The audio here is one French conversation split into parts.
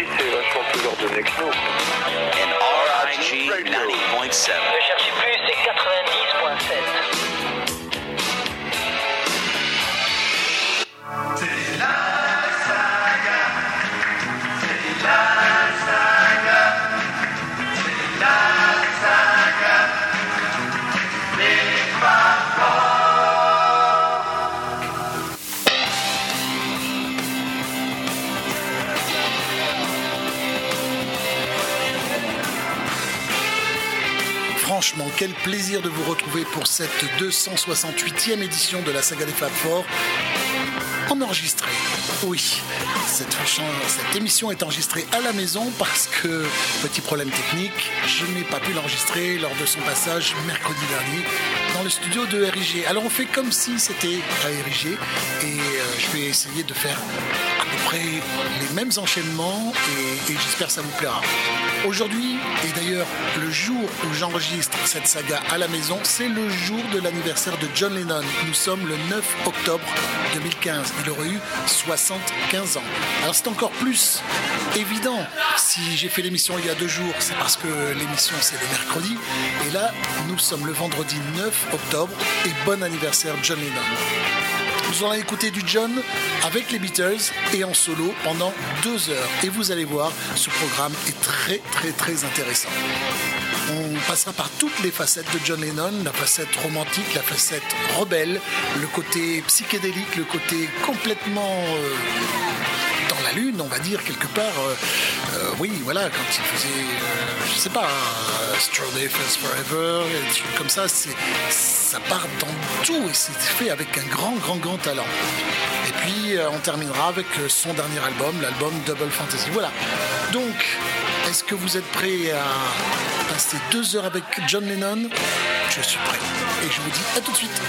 Ici, c'est vachement plus ordonné que nous. And RIG 90.7. Ne cherchez plus, c'est 90.7. quel plaisir de vous retrouver pour cette 268e édition de la saga des Fab Four. En enregistré. Oui, cette émission est enregistrée à la maison parce que, petit problème technique, je n'ai pas pu l'enregistrer lors de son passage mercredi dernier dans le studio de RIG. Alors on fait comme si c'était à RIG et euh, je vais essayer de faire à peu près les mêmes enchaînements et, et j'espère que ça vous plaira. Aujourd'hui, et d'ailleurs le jour où j'enregistre cette saga à la maison, c'est le jour de l'anniversaire de John Lennon. Nous sommes le 9 octobre 2015. Il aurait eu 75 ans. Alors c'est encore plus évident. Si j'ai fait l'émission il y a deux jours, c'est parce que l'émission c'est le mercredi. Et là, nous sommes le vendredi 9 octobre. Et bon anniversaire John Lennon. Nous allons écouter du John avec les Beatles et en solo pendant deux heures. Et vous allez voir, ce programme est très très très intéressant. On passera par toutes les facettes de John Lennon, la facette romantique, la facette rebelle, le côté psychédélique, le côté complètement euh, lune, on va dire quelque part. Euh, euh, oui, voilà, quand il faisait, euh, je sais pas, Strawberry Fast Forever, et des trucs comme ça, ça part dans tout et c'est fait avec un grand, grand, grand talent. Et puis on terminera avec son dernier album, l'album Double Fantasy. Voilà. Donc, est-ce que vous êtes prêts à passer deux heures avec John Lennon? Je suis prêt. Et je vous dis à tout de suite.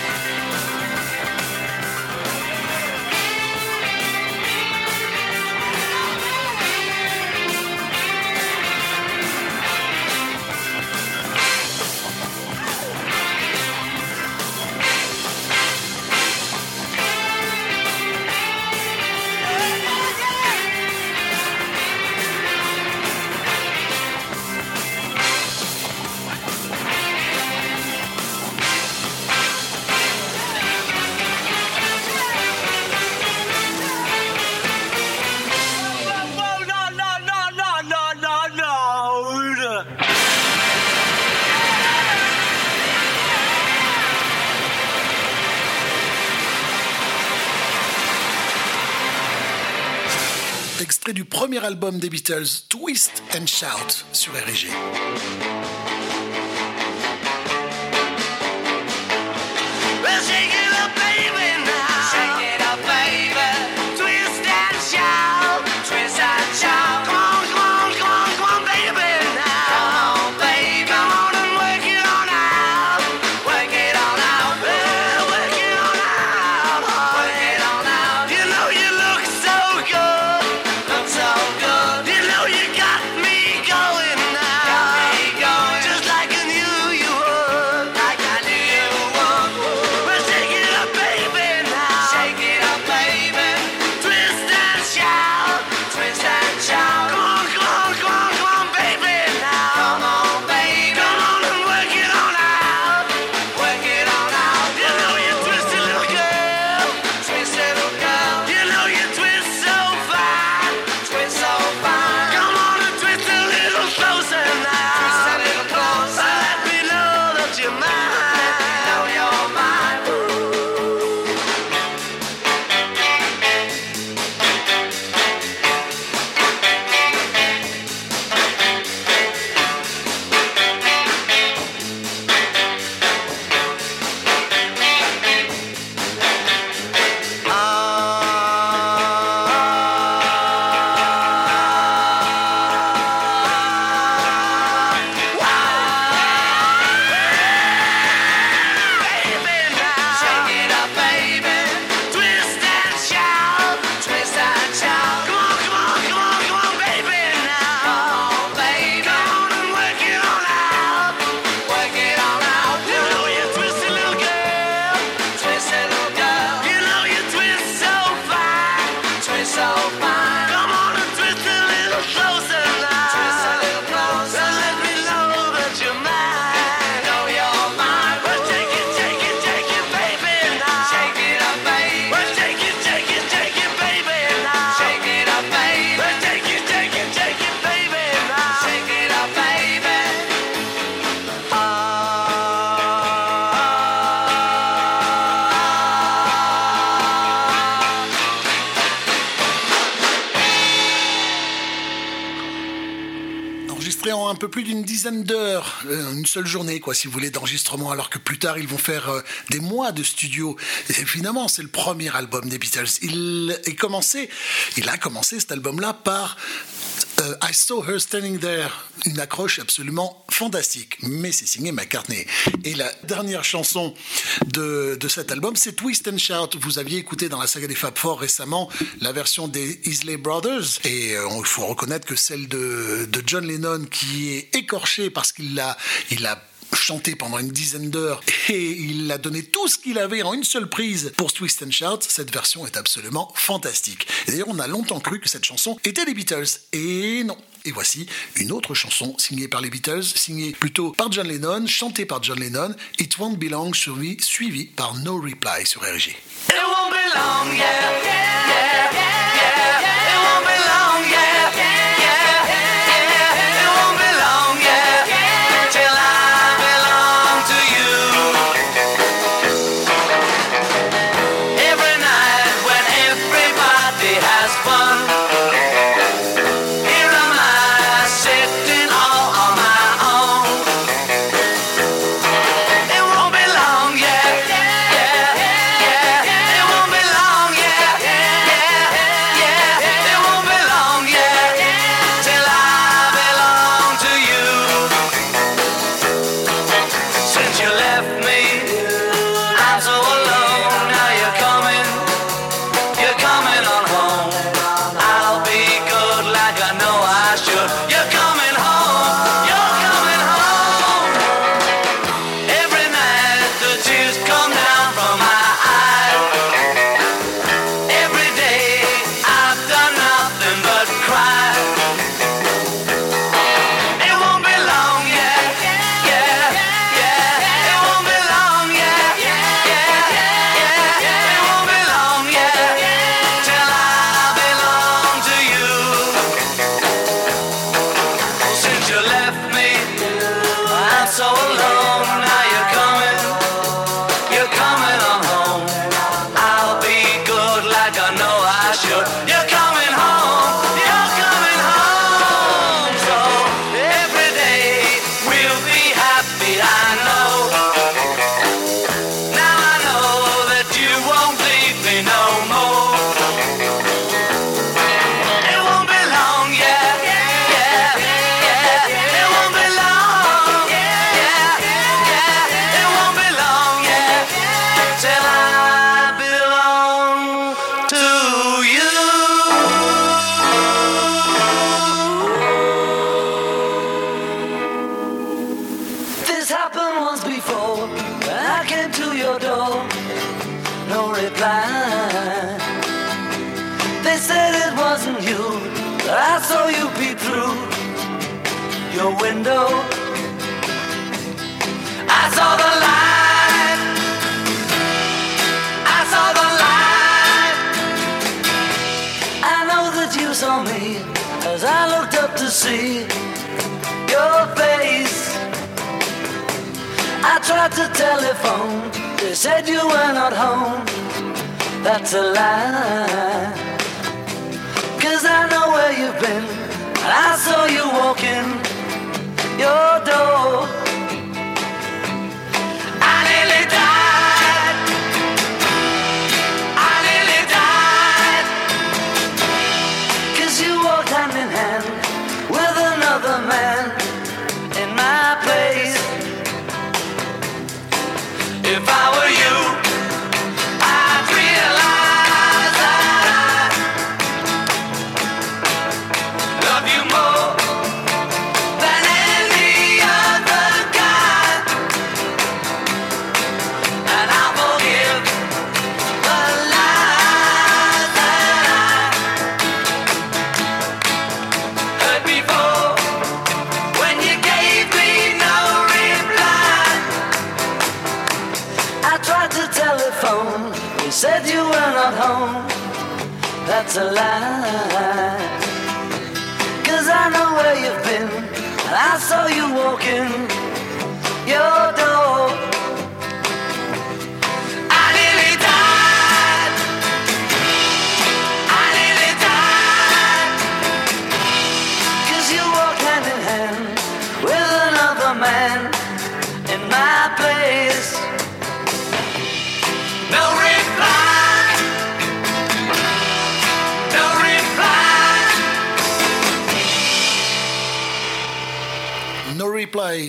Album des Beatles, Twist and Shout, sur RG. D'heures, euh, une seule journée, quoi, si vous voulez, d'enregistrement, alors que plus tard, ils vont faire euh, des mois de studio. Et finalement, c'est le premier album des Beatles. Il est commencé, il a commencé cet album-là par euh, I Saw Her Standing There, une accroche absolument fantastique, mais c'est signé McCartney. Et la dernière chanson de, cet album, c'est Twist and Shout. Vous aviez écouté dans la saga des Fab Four récemment la version des Isley Brothers, et euh, il faut reconnaître que celle de, John Lennon qui est écorchée parce qu'il a, il a chanté pendant une dizaine d'heures et il a donné tout ce qu'il avait en une seule prise pour Twist and Shout, cette version est absolument fantastique. D'ailleurs, on a longtemps cru que cette chanson était des Beatles. Et non. Et voici une autre chanson signée par les Beatles, signée plutôt par John Lennon, chantée par John Lennon, It Won't Be Long, suivi, suivi par No Reply sur RG. It. Said you were not home. That's a lie. Cause I know where you've been, and I saw you walking your door.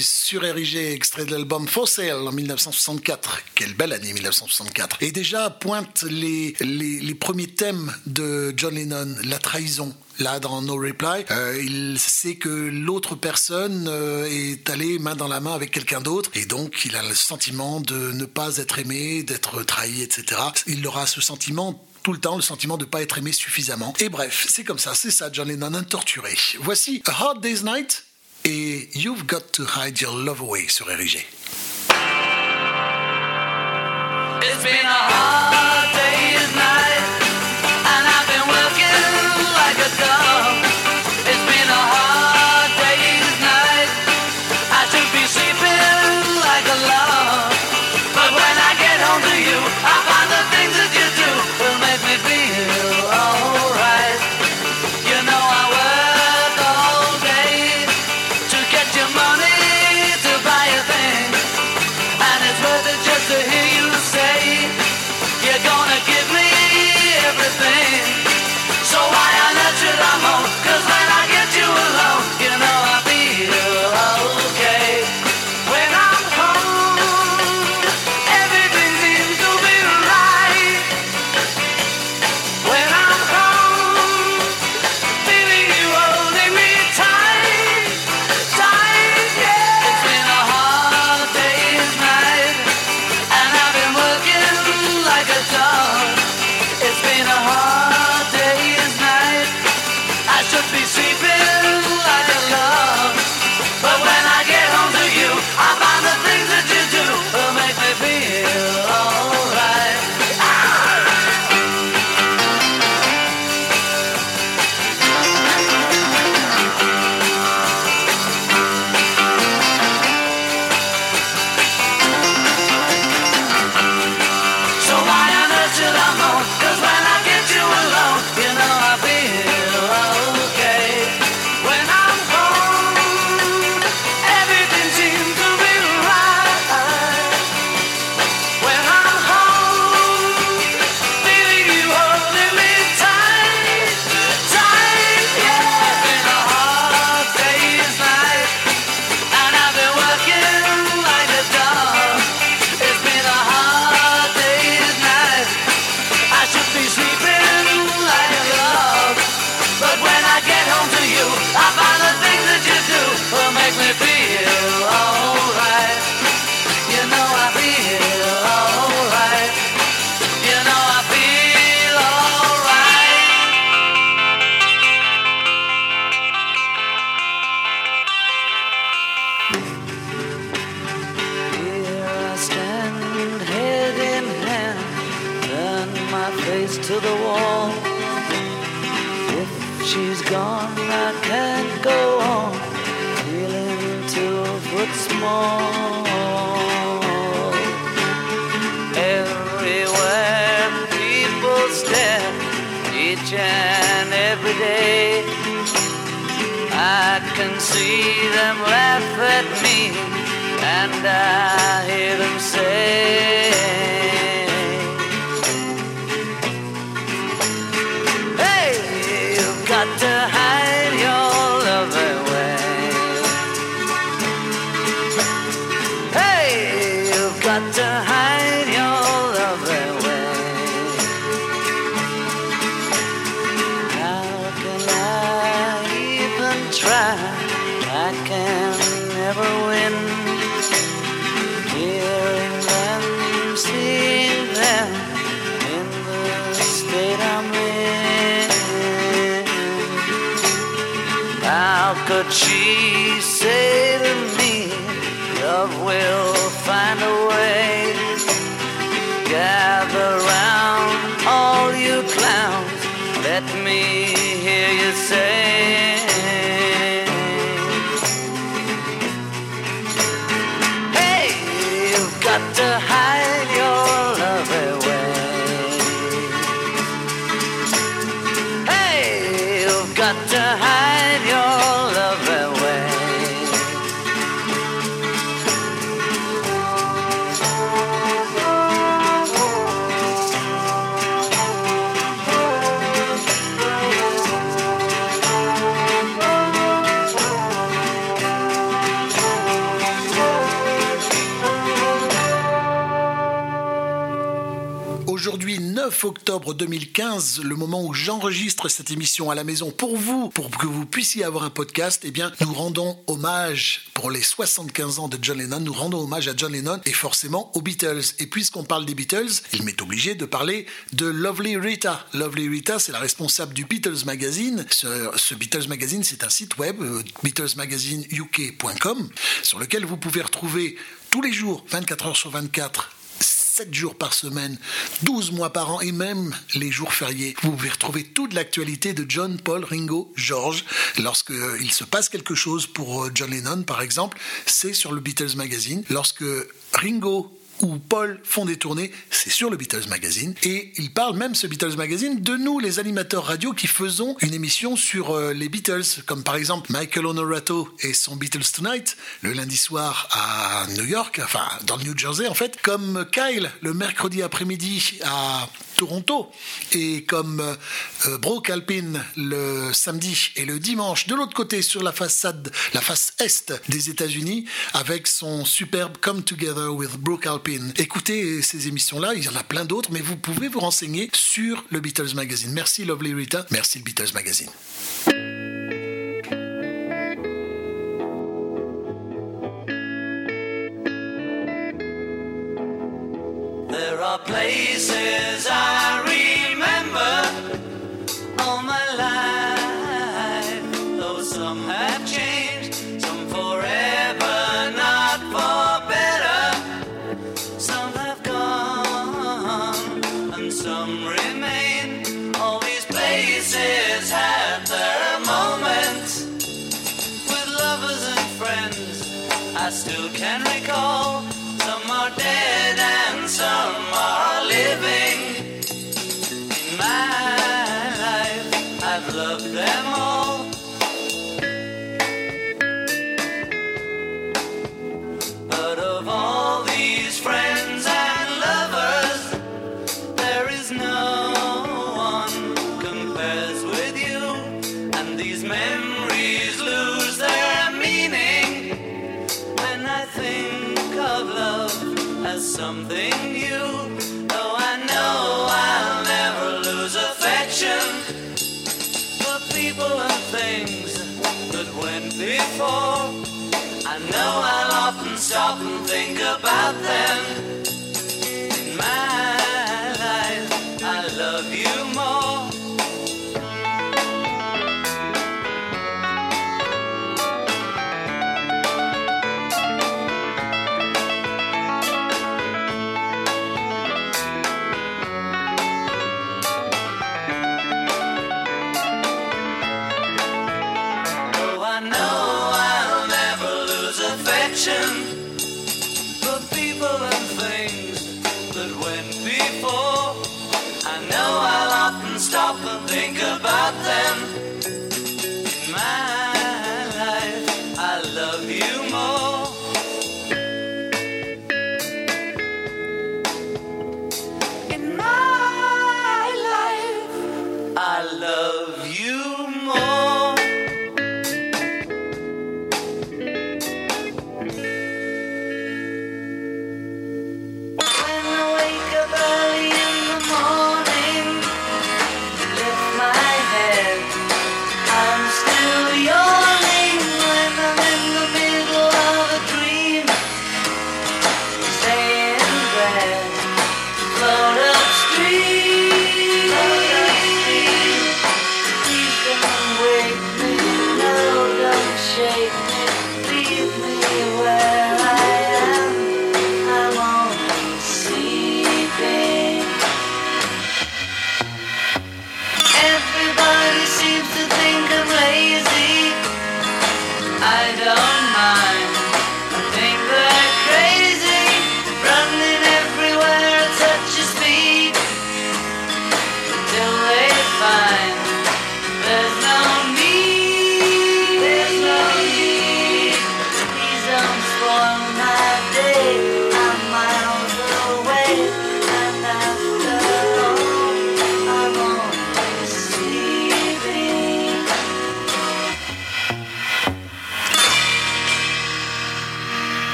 Surérigé, extrait de l'album Fossil en 1964. Quelle belle année 1964. Et déjà pointe les, les, premiers thèmes de John Lennon, la trahison, là dans No Reply, euh, il sait que l'autre personne euh, est allée main dans la main avec quelqu'un d'autre et donc il a le sentiment de ne pas être aimé, d'être trahi, etc. Il aura ce sentiment tout le temps le sentiment de ne pas être aimé suffisamment. Et bref, c'est comme ça, c'est ça John Lennon, un torturé. Voici A Hard Day's Night et You've Got to Hide Your Love Away sur 9 octobre 2015, le moment où j'enregistre cette émission à la maison pour vous, pour que vous puissiez avoir un podcast, eh bien, nous rendons hommage pour les 75 ans de John Lennon, nous rendons hommage à John Lennon et forcément aux Beatles. Et puisqu'on parle des Beatles, il m'est obligé de parler de Lovely Rita. Lovely Rita, c'est la responsable du Beatles Magazine. Ce, ce Beatles Magazine, c'est un site web, euh, BeatlesMagazineUK.com, sur lequel vous pouvez retrouver tous les jours, 24 heures sur 24, 7 jours par semaine, 12 mois par an et même les jours fériés. Vous pouvez retrouver toute l'actualité de John, Paul, Ringo, George. Lorsqu'il se passe quelque chose pour euh, John Lennon, par exemple, c'est sur le Beatles Magazine. Lorsque Ringo ou Paul font des tournées, c'est sur le Beatles Magazine. Et il parle même, ce Beatles Magazine, de nous, les animateurs radio, qui faisons une émission sur euh, les Beatles, comme par exemple Michael Honorato et son Beatles Tonight, le lundi soir à New York, enfin dans le New Jersey en fait, comme Kyle, le mercredi après-midi à Toronto, et comme euh, Brooke Alpine le samedi et le dimanche de l'autre côté sur la façade, la face est des États-Unis, avec son superbe Come Together with Brooke Alpine. Écoutez ces émissions-là, il y en a plein d'autres, mais vous pouvez vous renseigner sur le Beatles Magazine. Merci Lovely Rita, merci le Beatles Magazine. Places I stop and think about them.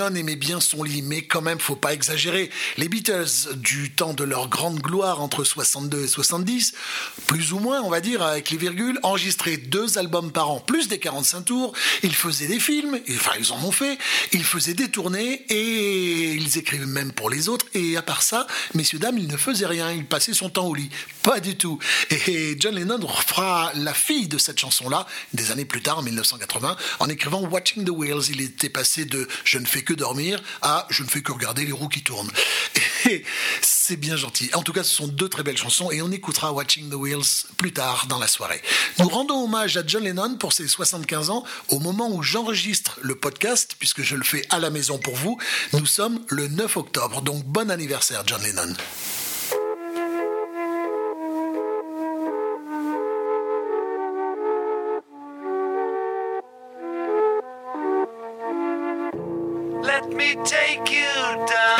Lennon aimait bien son lit, mais quand même, faut pas exagérer. Les Beatles, du temps de leur grande gloire entre 62 et 70, plus ou moins, on va dire, avec les virgules, enregistraient deux albums par an, plus des 45 tours. Ils faisaient des films, enfin ils en ont fait, ils faisaient des tournées et ils écrivaient même pour les autres. Et à part ça, messieurs, dames, il ne faisait rien, il passait son temps au lit. Pas du tout. Et John Lennon fera la fille de cette chanson-là, des années plus tard, en 1980, en écrivant Watching the Wheels. Il était passé de Je ne fais que dormir à Je ne fais que regarder les roues qui tournent. Et c'est bien gentil. En tout cas, ce sont deux très belles chansons et on écoutera Watching the Wheels plus tard dans la soirée. Nous rendons hommage à John Lennon pour ses 75 ans au moment où j'enregistre le podcast, puisque je le fais à la maison pour vous. Nous sommes le 9 octobre, donc bon anniversaire John Lennon. Let me take you down,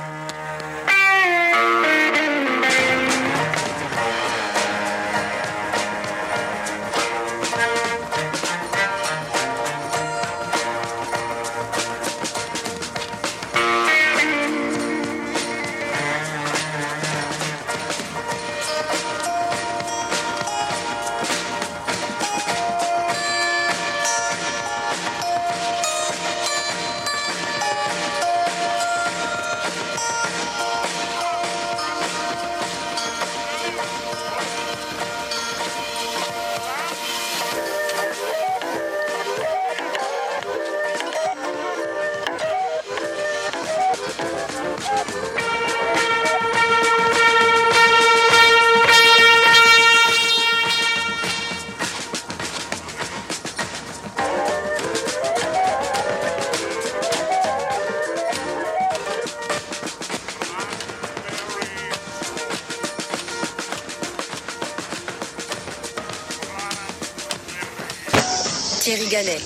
Thierry Gallet,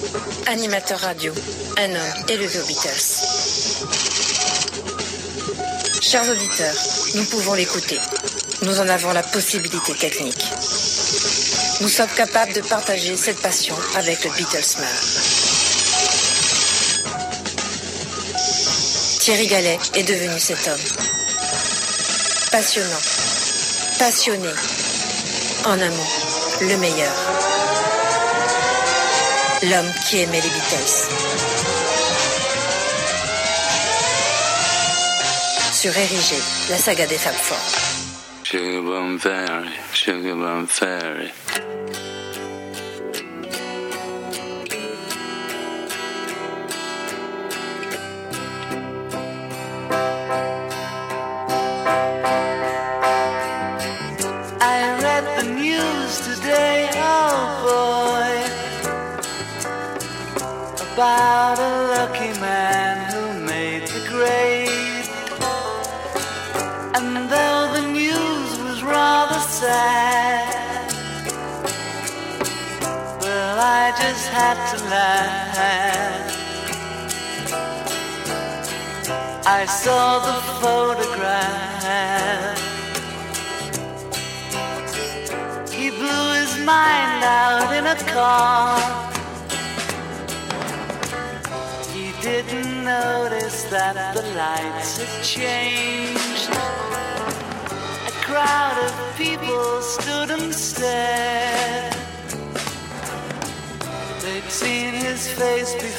animateur radio, un homme élevé aux Beatles. Chers auditeurs, nous pouvons l'écouter. Nous en avons la possibilité technique. Nous sommes capables de partager cette passion avec le Beatlesman. Thierry Gallet est devenu cet homme. Passionnant, passionné, en un mot, le meilleur. L'homme qui aimait les Beatles. Sur Érigé, la saga des Fab Four. Sugar Bum Fairy, Sugar Bum Fairy.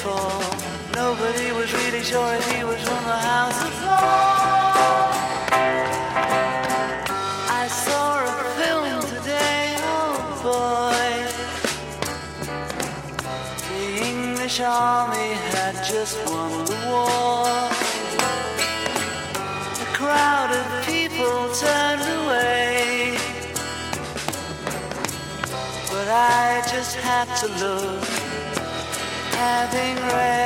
Nobody was really sure if he was from the House of. I saw a film today, oh boy. The English army had just won the war. A crowd of people turned away. But I just had to look, having read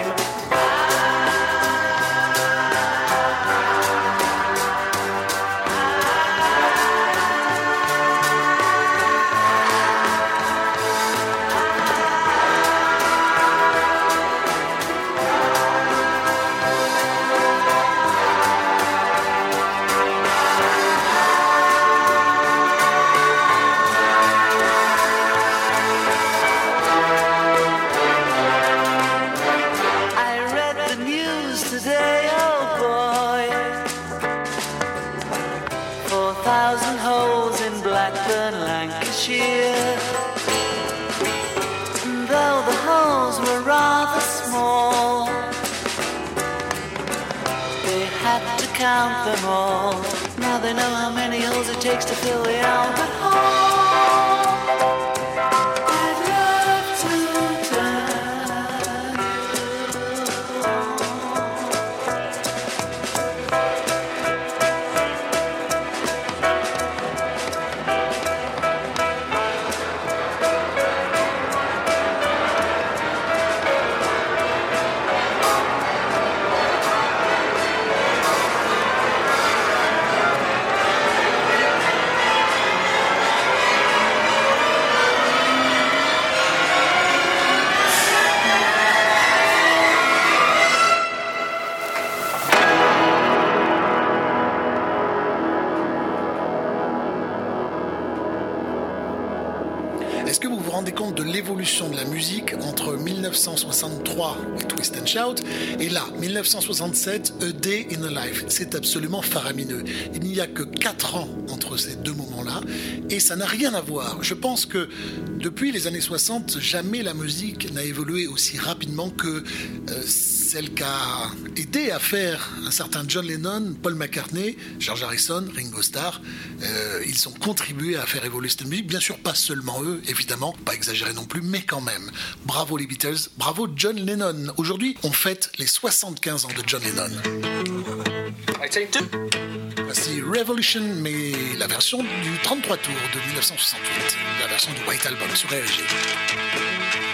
Now they know how many holes it takes to fill the Albert 1967, A Day in a Life. C'est absolument faramineux. Il n'y a que 4 ans entre ces deux moments-là et ça n'a rien à voir. Je pense que depuis les années 60, jamais la musique n'a évolué aussi rapidement que celle qu'a aidé à faire un certain John Lennon, Paul McCartney, George Harrison, Ringo Starr. Euh, ils ont contribué à faire évoluer cette musique. Bien sûr, pas seulement eux, évidemment, pas exagéré non plus, mais quand même. Bravo les Beatles, bravo John Lennon. Aujourd'hui, on fête les 75 ans de John Lennon. Voici Revolution, mais la version du 33 tours de 1968, la version du White Album sur RG.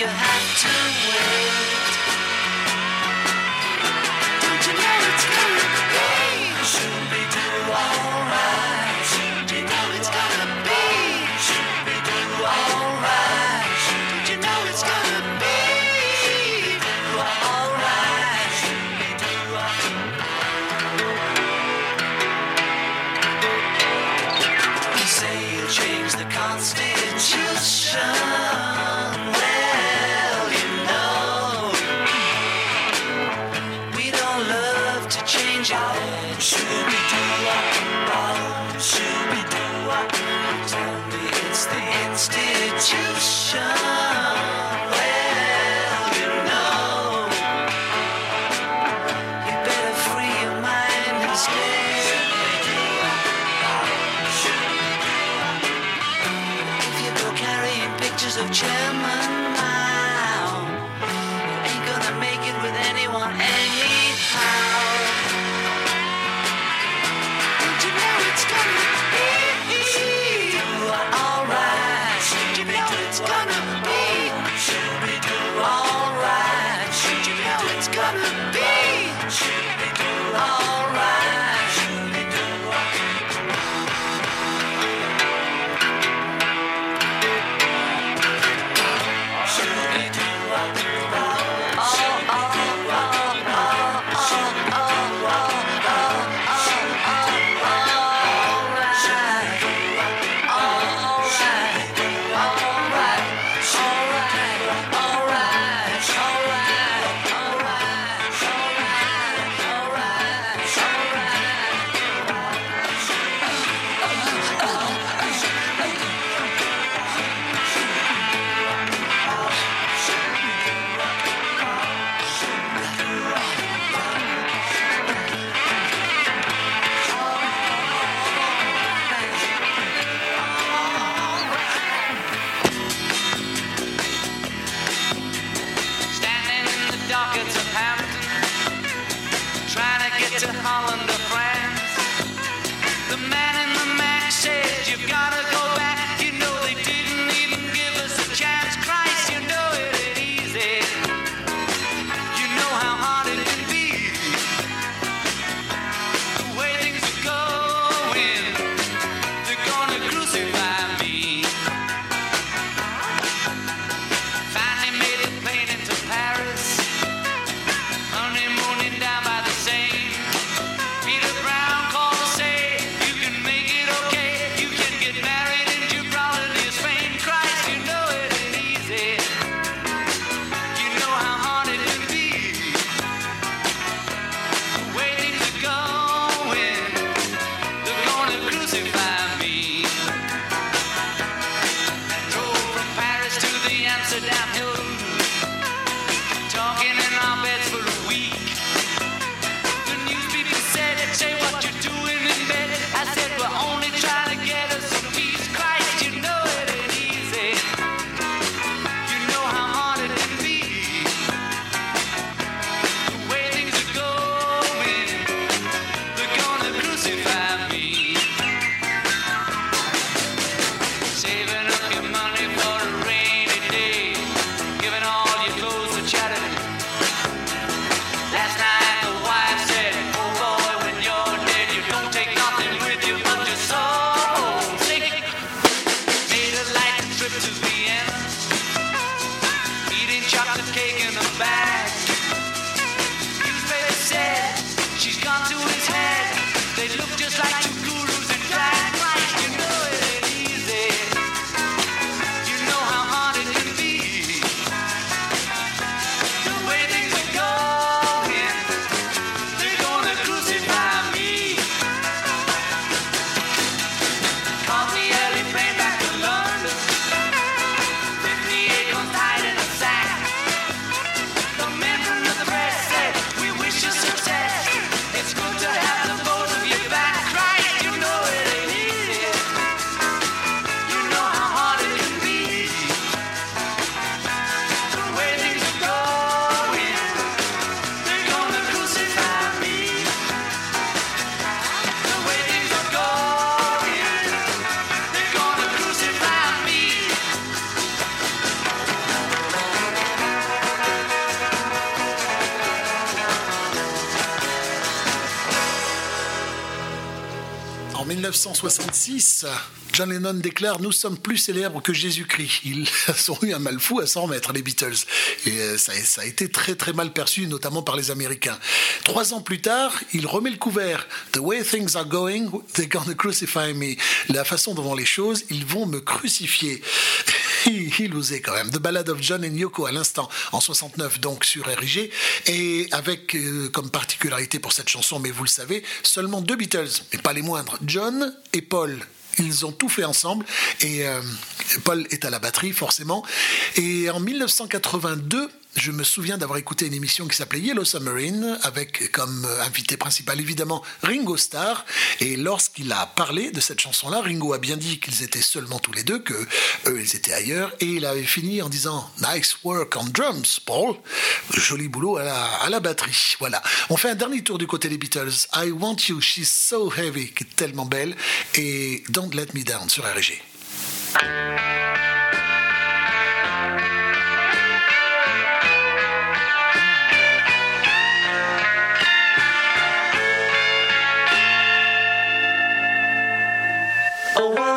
You have to wait. 1966, John Lennon déclare Nous sommes plus célèbres que Jésus-Christ. Ils ont eu un mal fou à s'en remettre, les Beatles. Et euh, ça, ça a été très très mal perçu, notamment par les Américains. Trois ans plus tard, il remet le couvert. The way things are going, they're gonna crucify me. La façon dont vont les choses, ils vont me crucifier. Il, osait quand même. The Ballad of John and Yoko à l'instant, en 69 donc sur RG, et avec euh, comme particularité pour cette chanson, mais vous le savez, seulement deux Beatles, mais pas les moindres, John et Paul. Ils ont tout fait ensemble et euh, Paul est à la batterie forcément. Et en 1982, je me souviens d'avoir écouté une émission qui s'appelait Yellow Submarine avec comme euh, invité principal évidemment Ringo Starr. Et lorsqu'il a parlé de cette chanson-là, Ringo a bien dit qu'ils étaient seulement tous les deux, que eux ils étaient ailleurs. Et il avait fini en disant Nice work on drums, Paul. Joli boulot à la, à la batterie. Voilà. On fait un dernier tour du côté des Beatles. I Want You, She's So Heavy, tellement belle. Et Don't Let Me Down sur RG. I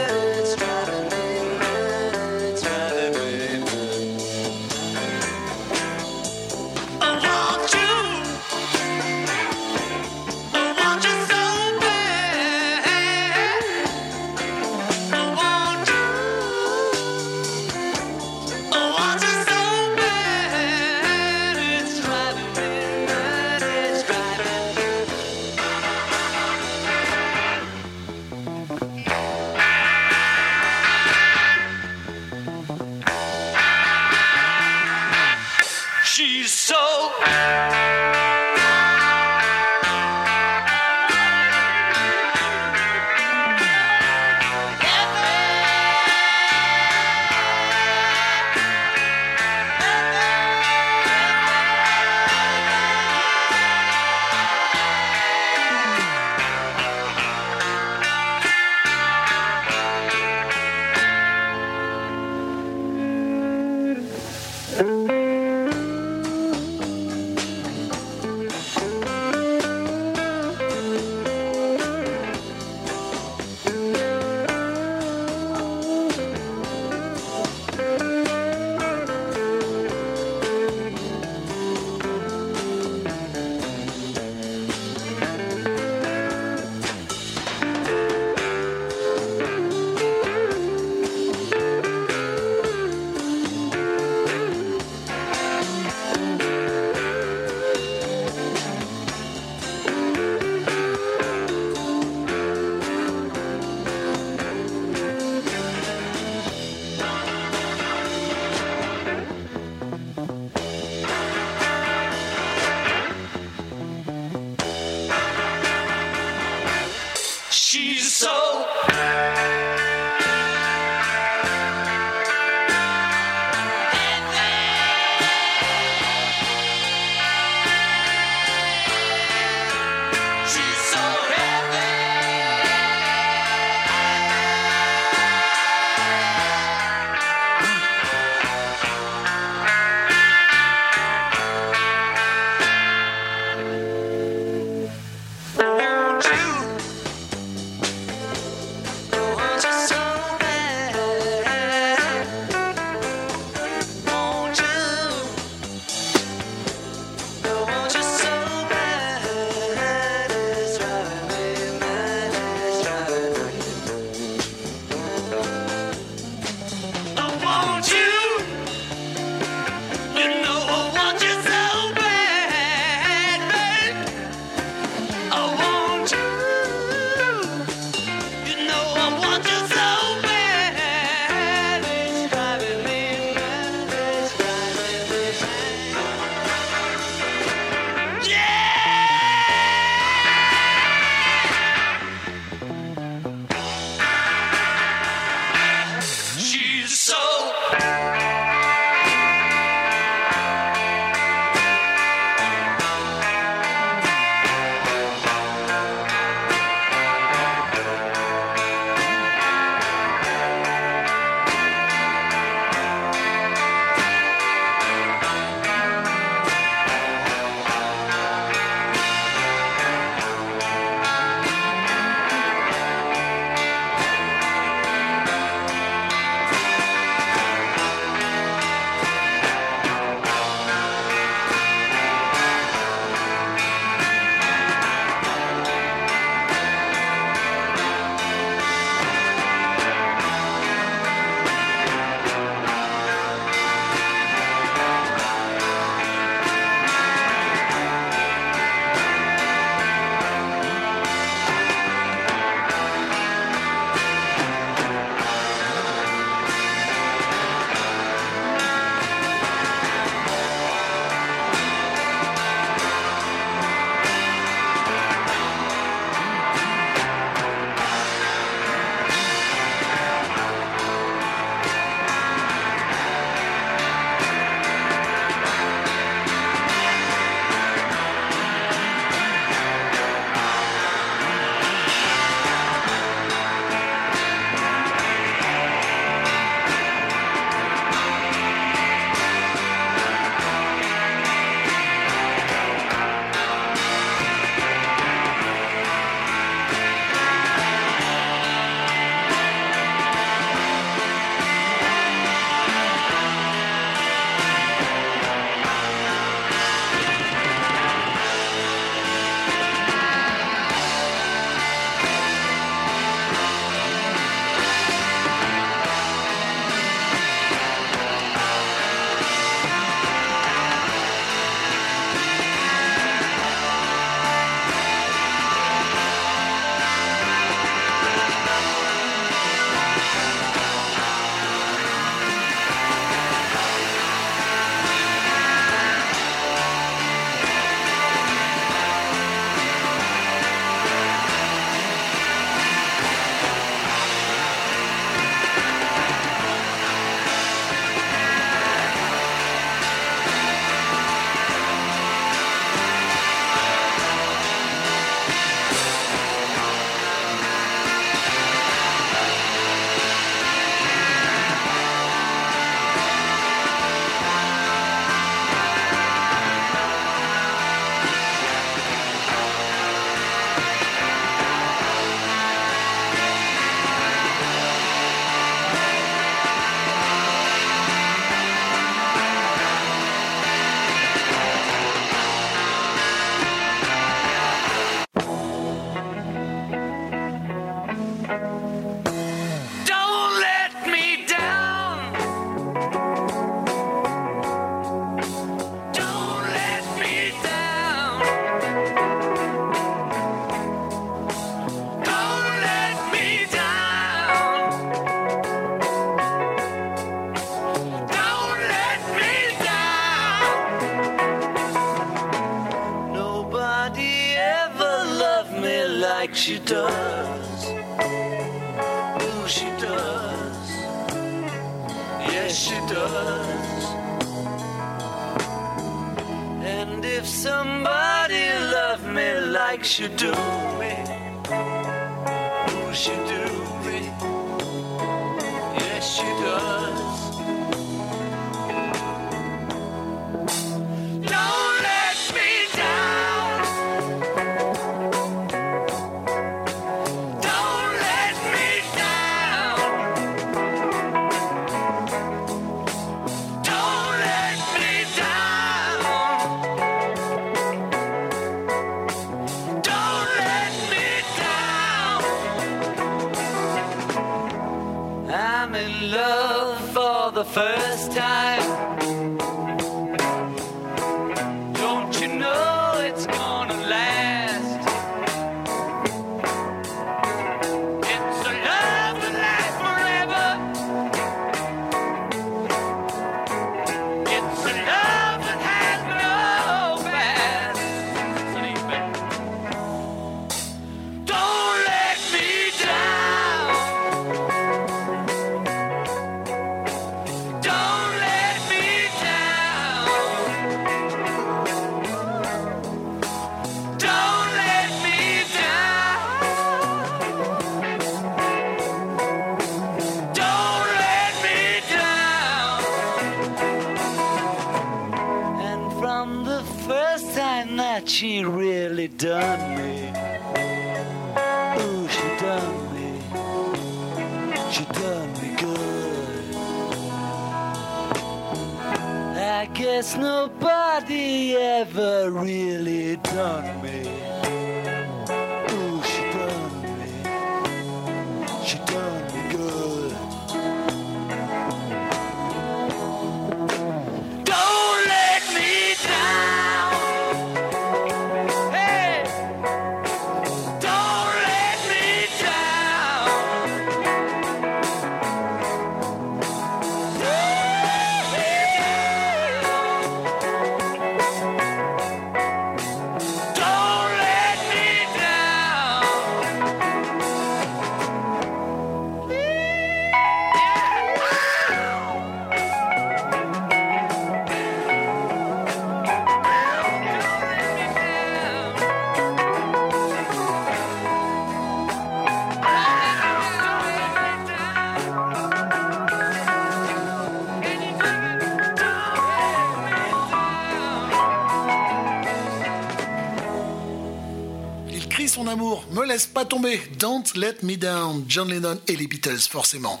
Let Me Down, John Lennon et les Beatles, forcément.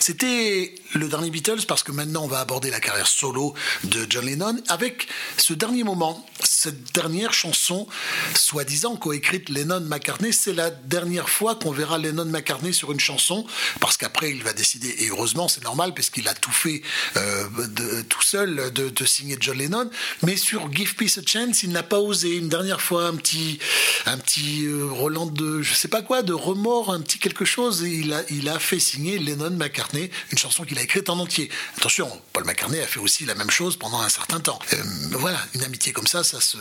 C'était le dernier Beatles parce que maintenant on va aborder la carrière solo de John Lennon avec ce dernier moment, cette dernière chanson, soi-disant coécrite Lennon-McCartney. C'est la dernière fois qu'on verra Lennon-McCartney sur une chanson parce qu'après il va décider, et heureusement c'est normal parce qu'il a tout fait euh, tout seul de, signer John Lennon. Mais sur Give Peace a Chance, il n'a pas osé une dernière fois un petit, un petit euh, Roland de, je sais pas quoi, de remords, un petit quelque chose. Il a, il a fait signer Lennon-McCartney, une chanson qu'il a écrite en entier. Attention, Paul McCartney a fait aussi la même chose pendant un certain temps. Euh, voilà, une amitié comme ça, ça se,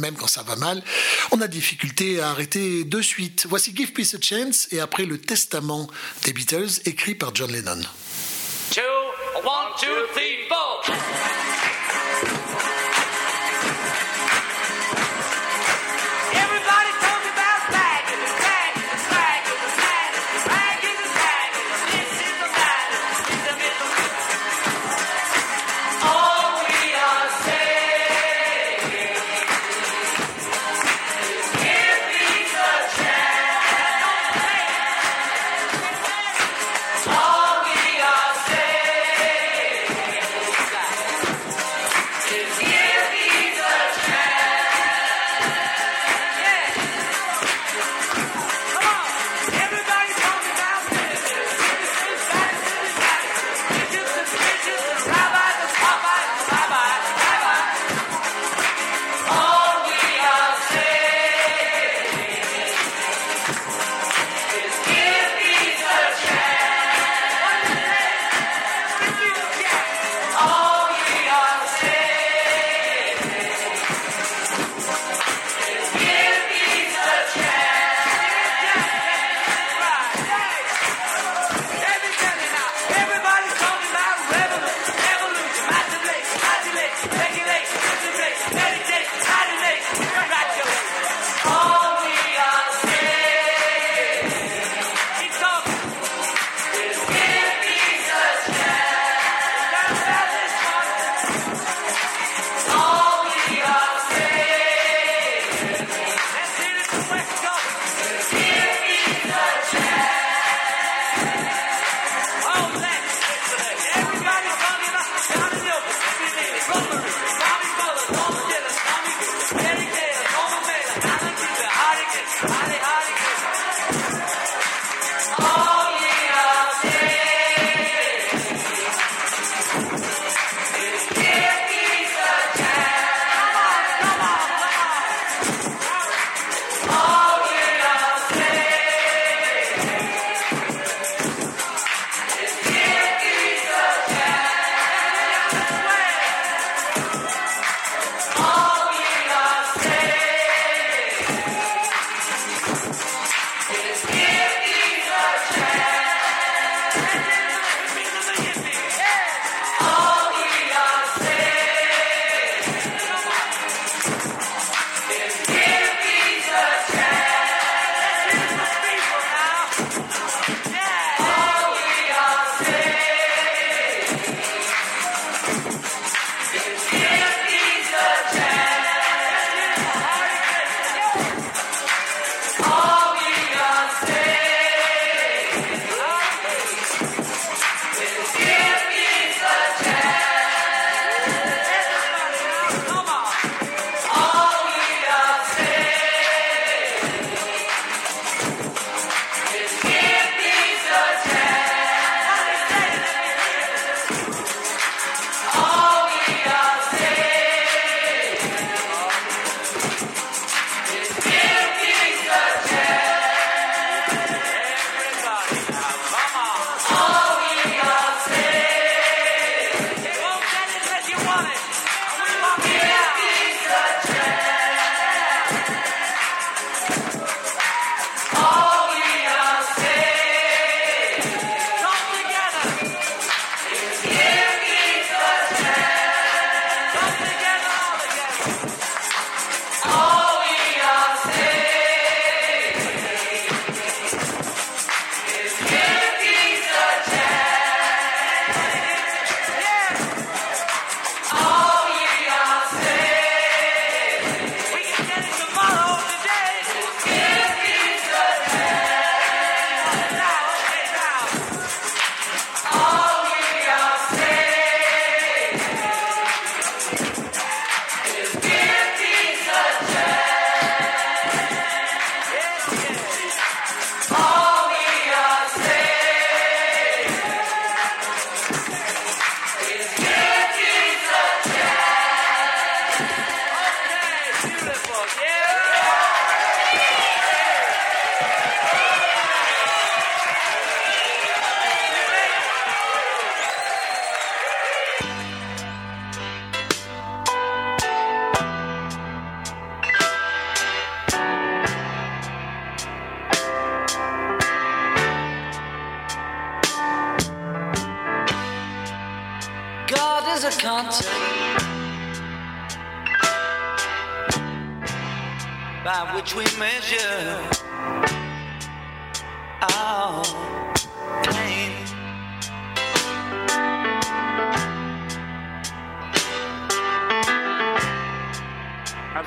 même quand ça va mal, on a des difficultés à arrêter de suite. Voici Give Peace a Chance et après le testament des Beatles écrit par John Lennon.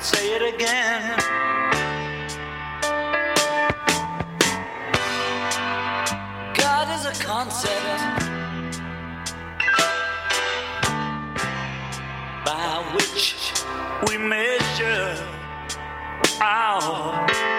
say it again. God is a concept by which we measure our.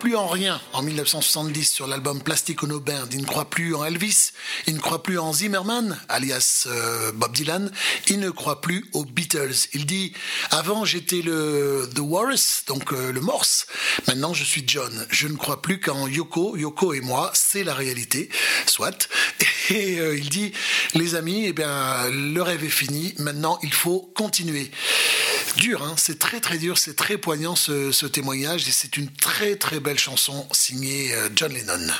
Plus en rien en 1970 sur l'album Plastic Ono Band. Il ne croit plus en Elvis, il ne croit plus en Zimmerman, alias euh, Bob Dylan, il ne croit plus aux Beatles. Il dit Avant j'étais le The Walrus, donc euh, le morse. Maintenant je suis John. Je ne crois plus qu'en Yoko. Yoko et moi, c'est la réalité. Soit. Et euh, il dit Les amis, eh bien, le rêve est fini. Maintenant il faut continuer. Dur, hein c'est très très dur, c'est très poignant ce, témoignage et c'est une très très belle chanson signée euh, John Lennon.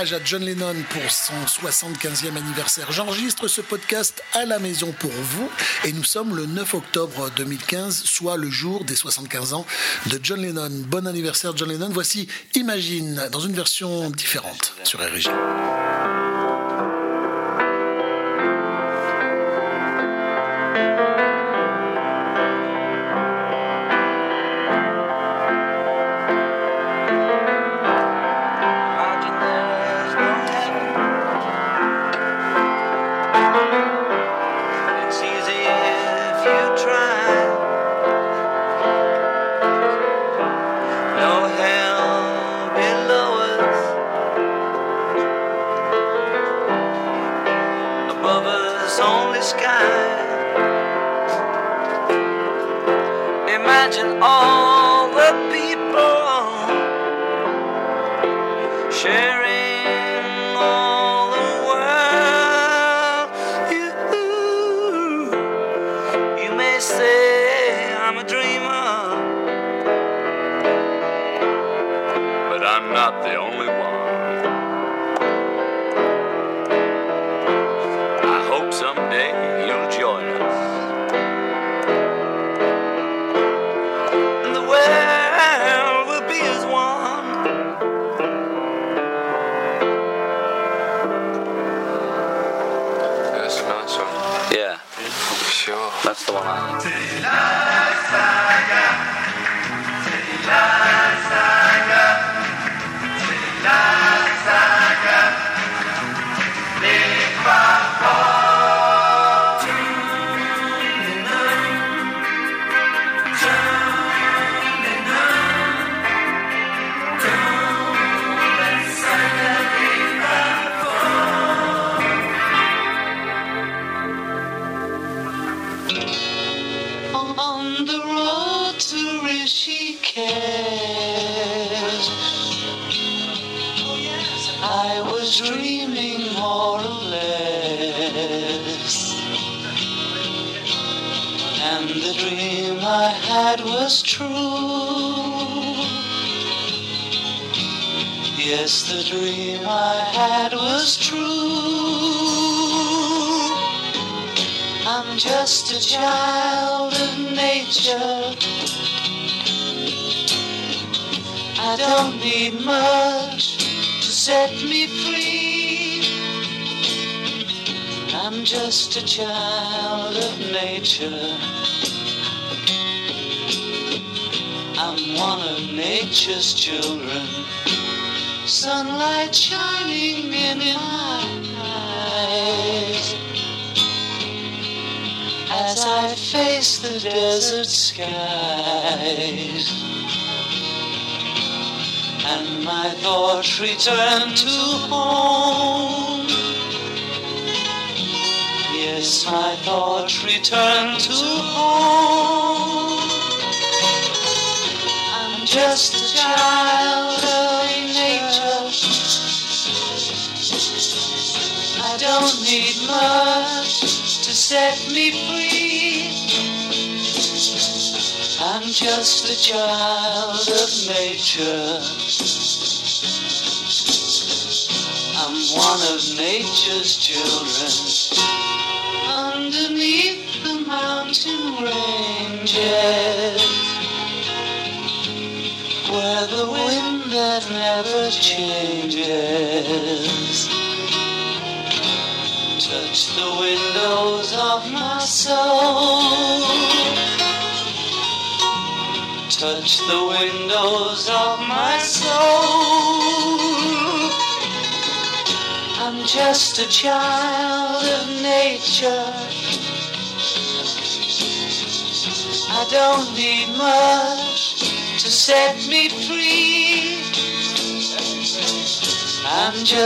à John Lennon pour son 75e anniversaire. J'enregistre ce podcast à la maison pour vous et nous sommes le 9 octobre 2015, soit le jour des 75 ans de John Lennon. Bon anniversaire John Lennon. Voici Imagine dans une version différente sur RG.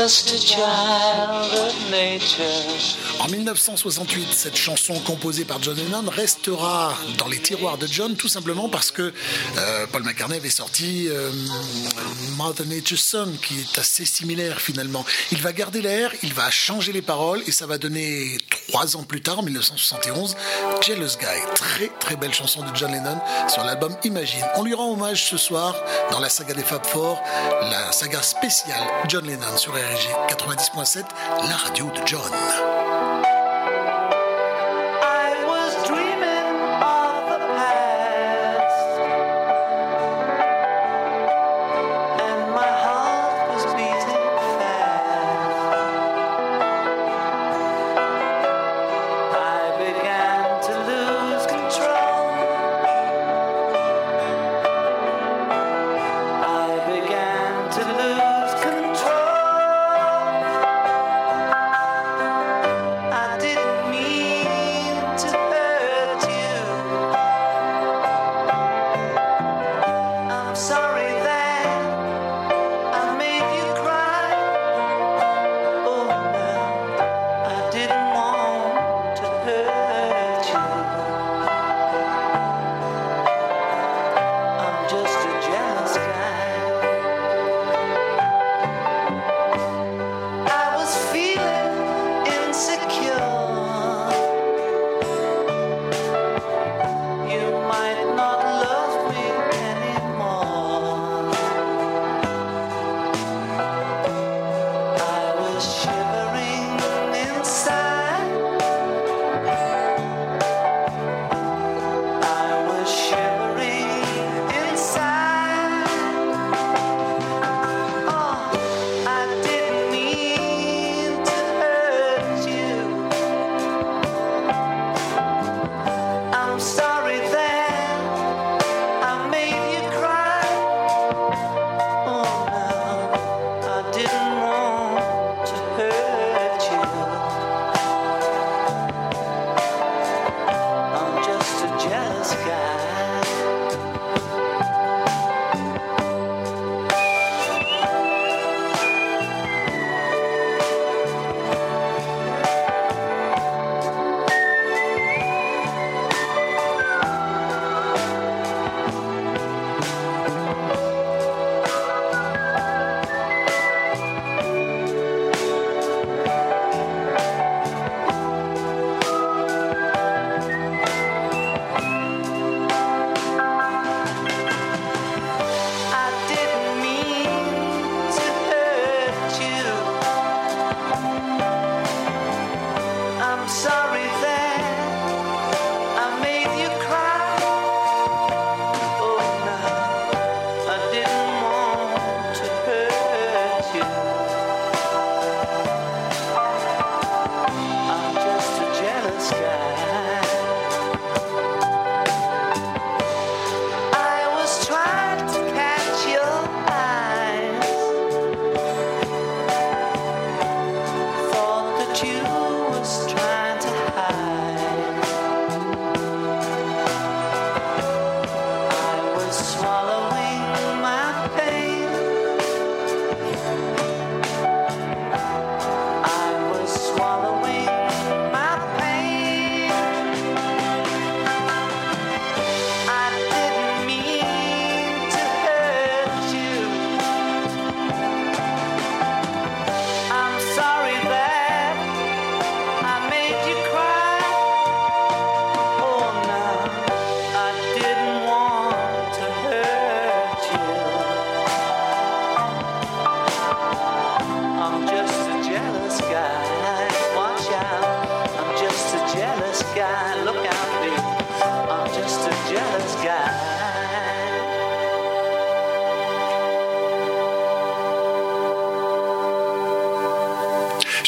just a En 1968, cette chanson composée par John Lennon restera dans les tiroirs de John tout simplement parce que euh, Paul McCartney avait sorti euh, Mother Nature's Son qui est assez similaire finalement. Il va garder l'air, il va changer les paroles et ça va donner trois ans plus tard, en 1971, Jealous Guy. Très très belle chanson de John Lennon sur l'album Imagine. On lui rend hommage ce soir dans la saga des Fab Four, la saga spéciale John Lennon sur RG 90.7, la radio de John.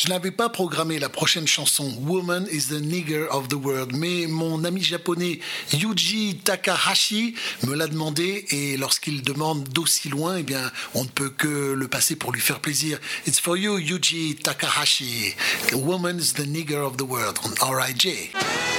Je n'avais pas programmé la prochaine chanson Woman is the Nigger of the World, mais mon ami japonais Yuji Takahashi me l'a demandé et lorsqu'il demande d'aussi loin, eh bien, on ne peut que le passer pour lui faire plaisir. It's for you, Yuji Takahashi. Woman is the Nigger of the World on RIJ. Woman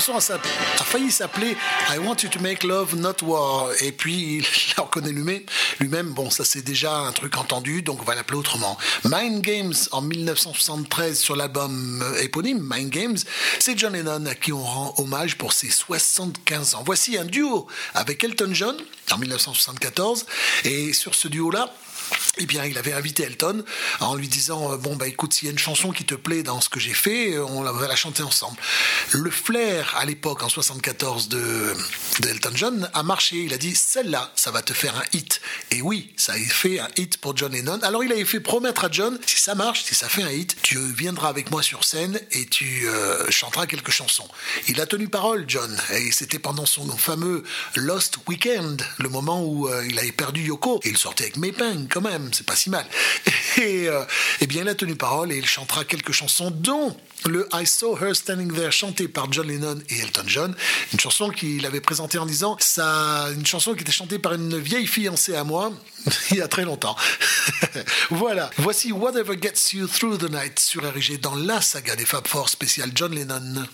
chanson a, failli s'appeler I Want You to Make Love, Not War. Et puis, il reconnaît lui-même. Lui-même, bon, ça c'est déjà un truc entendu, donc on va l'appeler autrement. Mind Games en 1973 sur l'album euh, éponyme Mind Games, c'est John Lennon à qui on rend hommage pour ses 75 ans. Voici un duo avec Elton John en 1974. Et sur ce duo-là, eh bien, il avait invité Elton en lui disant euh, Bon, bah écoute, s'il y a une chanson qui te plaît dans ce que j'ai fait, euh, on va la chanter ensemble. Le flair, à l'époque, en 74, de, Elton John a marché. Il a dit Celle-là, ça va te faire un hit. Et oui, ça a fait un hit pour John Lennon. Alors, il avait fait promettre à John Si ça marche, si ça fait un hit, tu viendras avec moi sur scène et tu euh, chanteras quelques chansons. Il a tenu parole, John. Et c'était pendant son fameux Lost Weekend, le moment où il avait perdu Yoko. Et il sortait avec Maypeng, même, c'est pas si mal. Et euh, eh bien, il a tenu parole et il chantera quelques chansons, dont le I Saw Her Standing There, chanté par John Lennon et Elton John. Une chanson qu'il avait présentée en disant ça, une chanson qui était chantée par une vieille fiancée à moi il y a très longtemps. voilà. Voici Whatever Gets You Through the Night sur RG dans la saga des Fab Four spéciale John Lennon.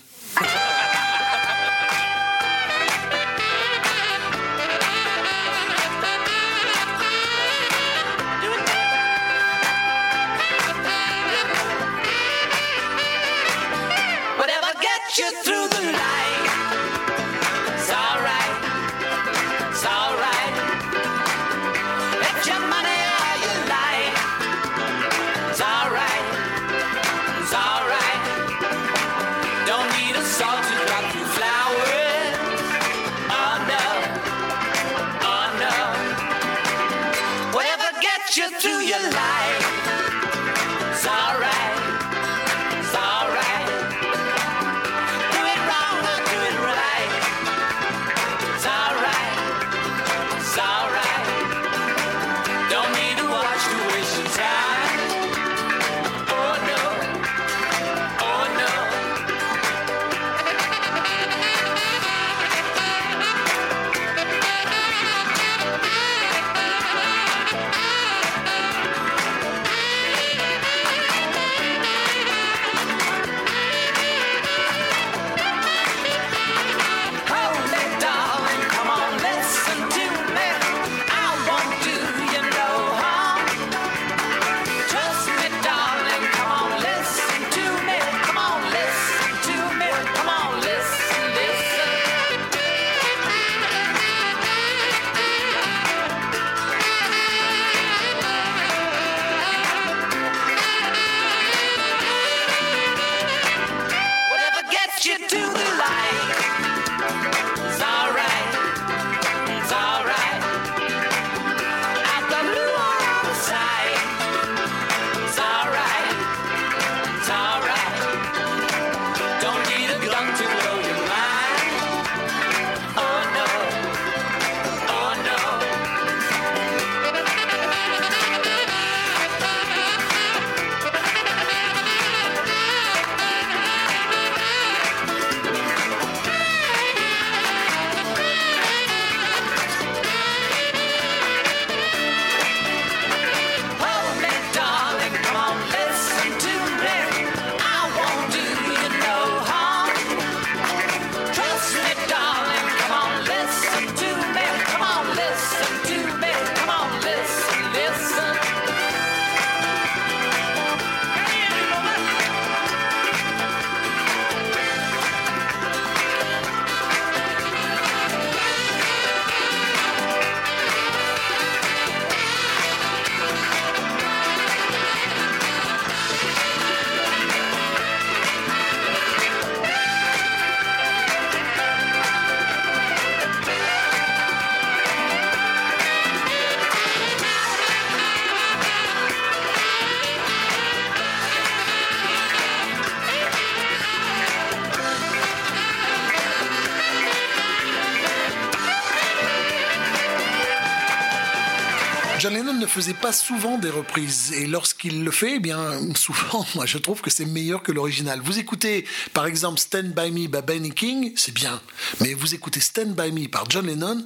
Faisait pas souvent des reprises et lorsqu'il le fait, eh bien souvent, moi je trouve que c'est meilleur que l'original. Vous écoutez par exemple Stand By Me by Benny King, c'est bien, mais vous écoutez Stand By Me par John Lennon,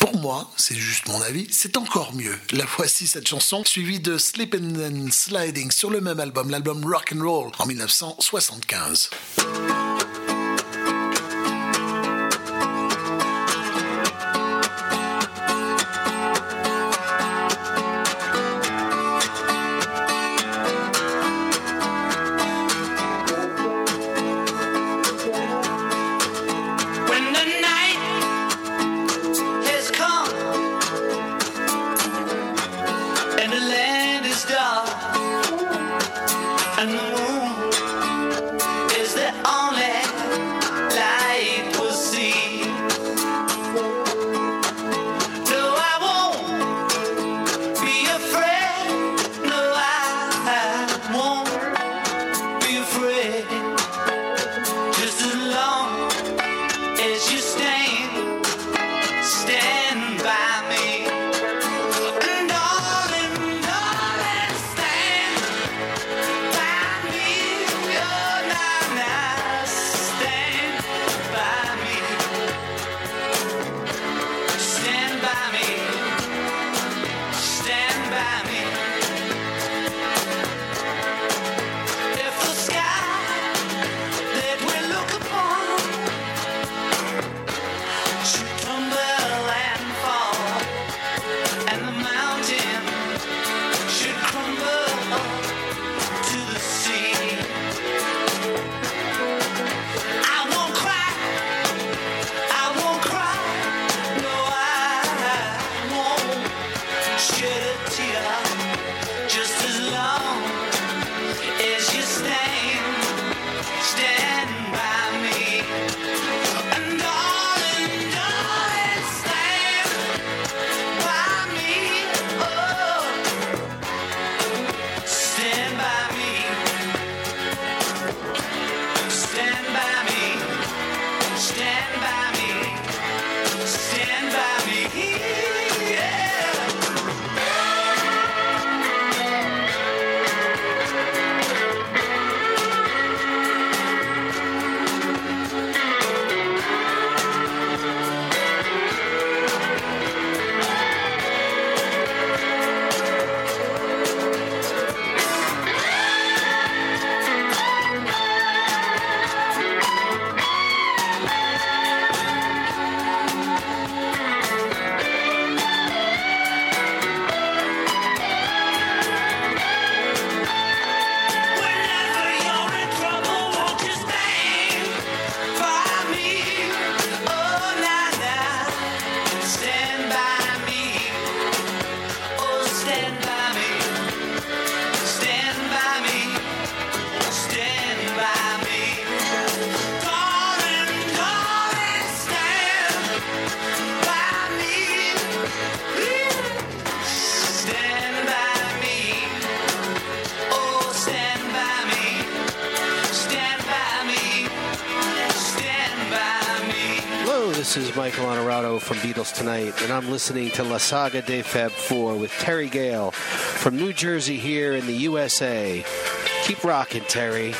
pour moi, c'est juste mon avis, c'est encore mieux. La voici cette chanson, suivie de Sleeping and Sliding sur le même album, l'album Rock and Roll en 1975. I'm listening to La Saga de Feb 4 with Terry Gale from New Jersey here in the USA. Keep rocking, Terry.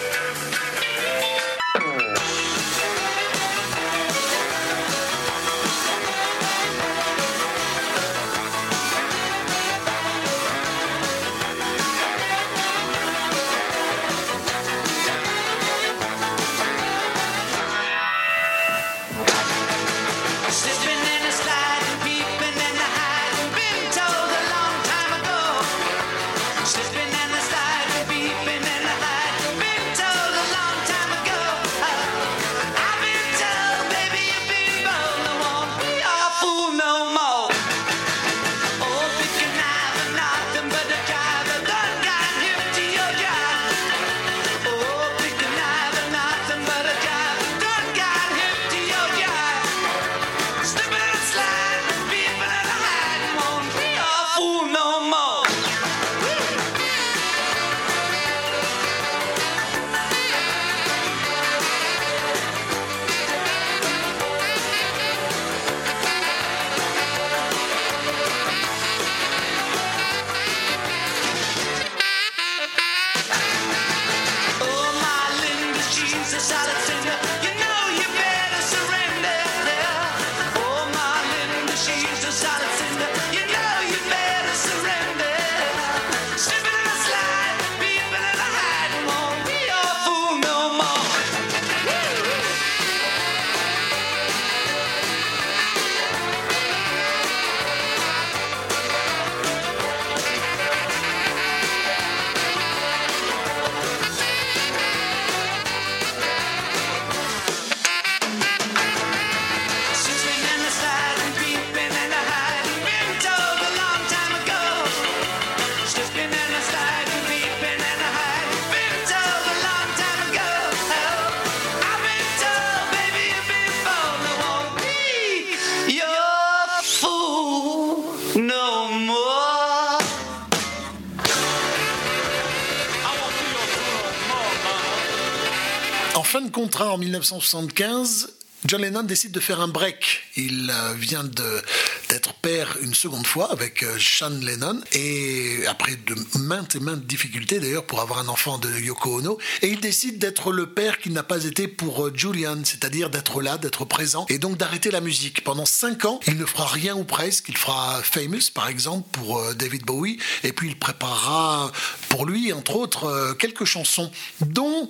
1975, John Lennon décide de faire un break. Il euh, vient de- une seconde fois avec euh, Sean Lennon et après de maintes et maintes difficultés d'ailleurs pour avoir un enfant de Yoko Ono et il décide d'être le père qu'il n'a pas été pour euh, Julian, c'est-à-dire d'être là, d'être présent et donc d'arrêter la musique. Pendant cinq ans, il ne fera rien ou presque. Il fera Famous par exemple pour euh, David Bowie et puis il préparera pour lui entre autres quelques chansons dont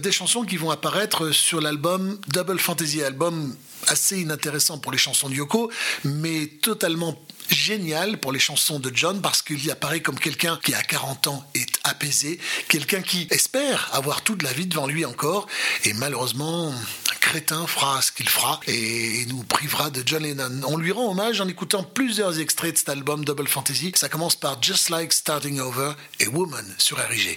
des chansons qui vont apparaître sur l'album Double Fantasy, album assez inintéressant pour les chansons de Yoko, mais totalement génial pour les chansons de John parce qu'il y apparaît comme quelqu'un qui à 40 ans est apaisé, quelqu'un qui espère avoir toute la vie devant lui encore et malheureusement crétin fera ce qu'il fera et nous privera de John Lennon. On lui rend hommage en écoutant plusieurs extraits de cet album Double Fantasy. Ça commence par Just Like Starting Over et Woman sur RIG.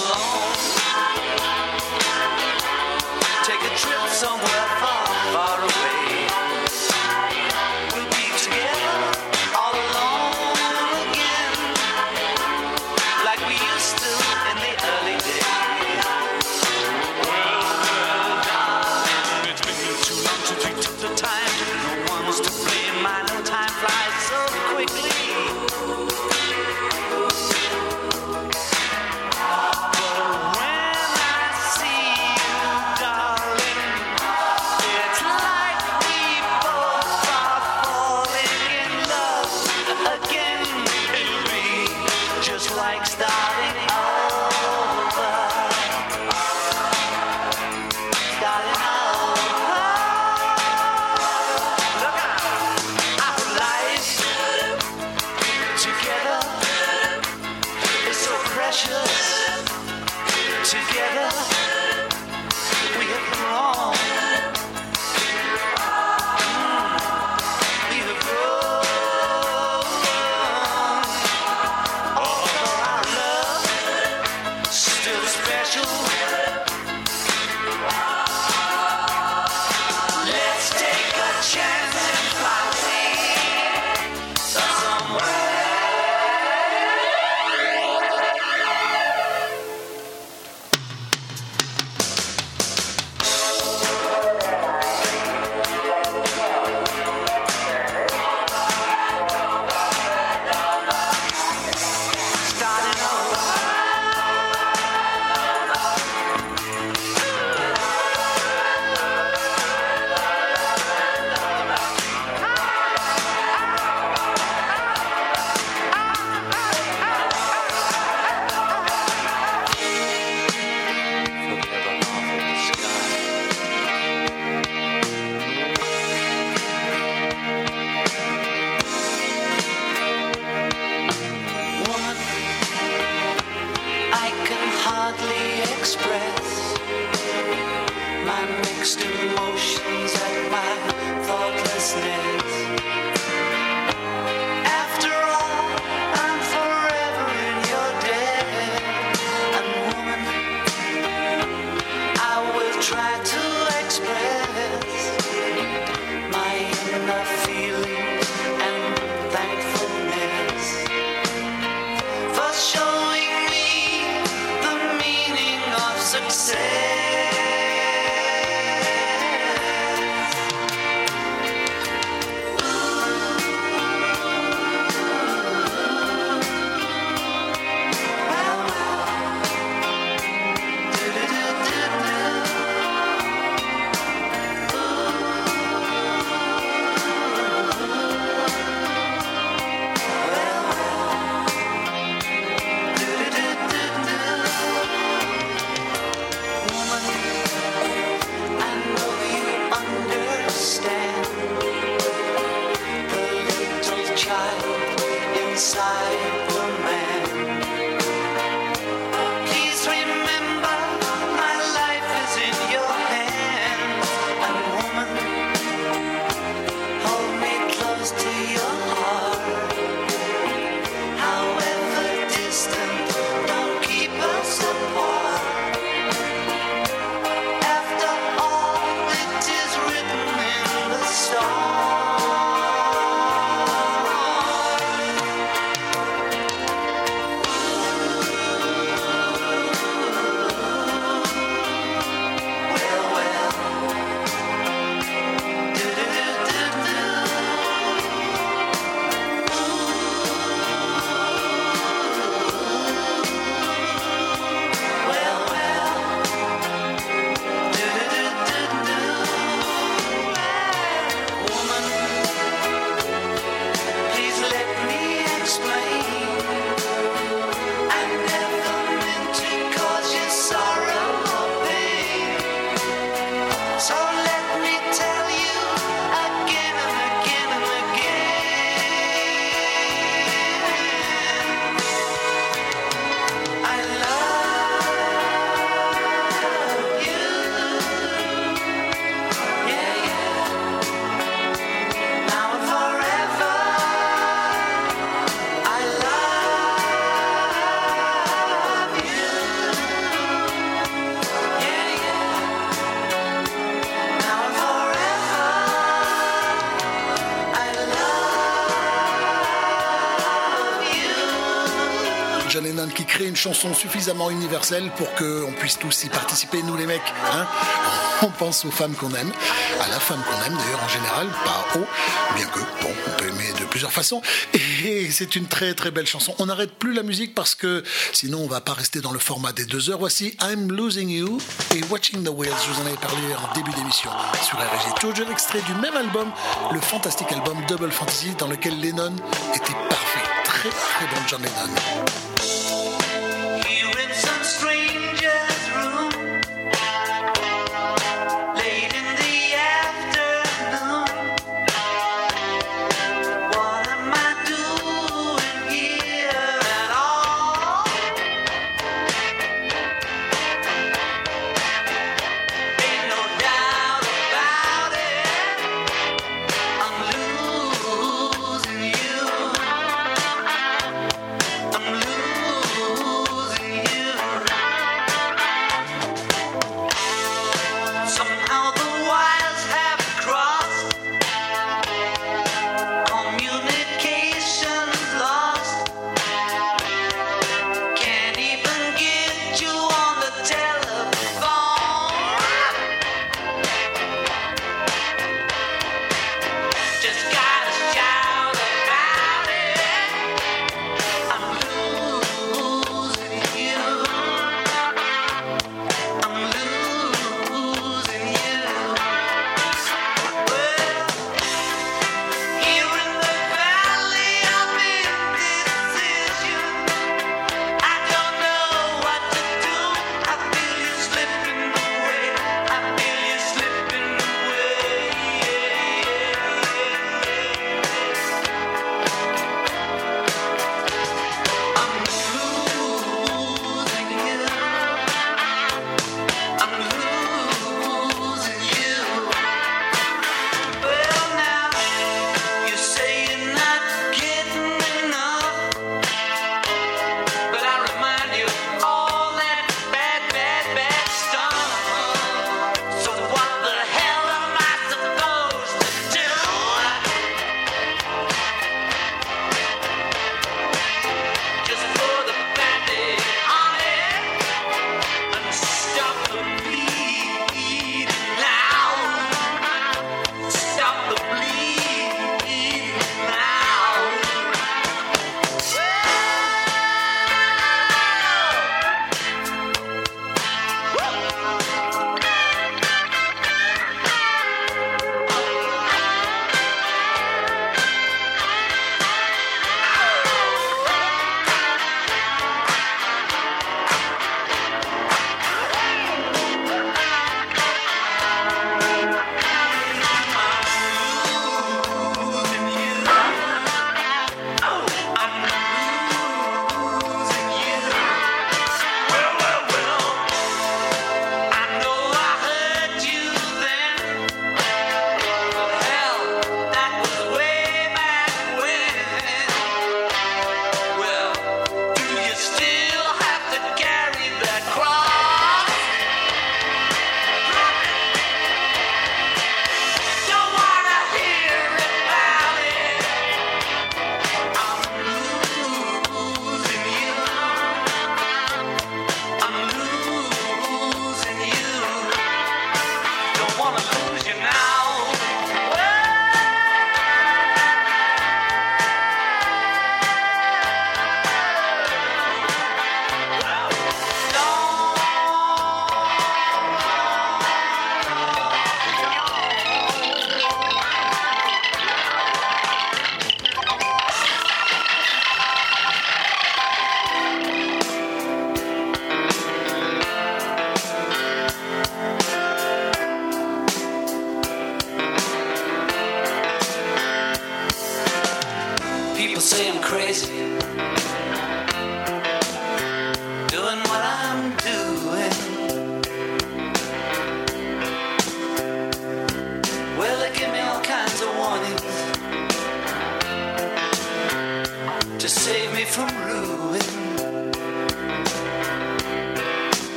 Alone? Une chanson suffisamment universelle pour qu'on puisse tous y participer, nous les mecs. Hein on pense aux femmes qu'on aime, à la femme qu'on aime d'ailleurs en général, pas aux, bien que, bon, on peut aimer de plusieurs façons. Et c'est une très très belle chanson. On n'arrête plus la musique parce que sinon on va pas rester dans le format des deux heures. Voici I'm Losing You et Watching the Whales. Je vous en avais parlé en début d'émission sur RG. Toujours extrait du même album, le fantastique album Double Fantasy dans lequel Lennon était parfait. Très très bon John Lennon.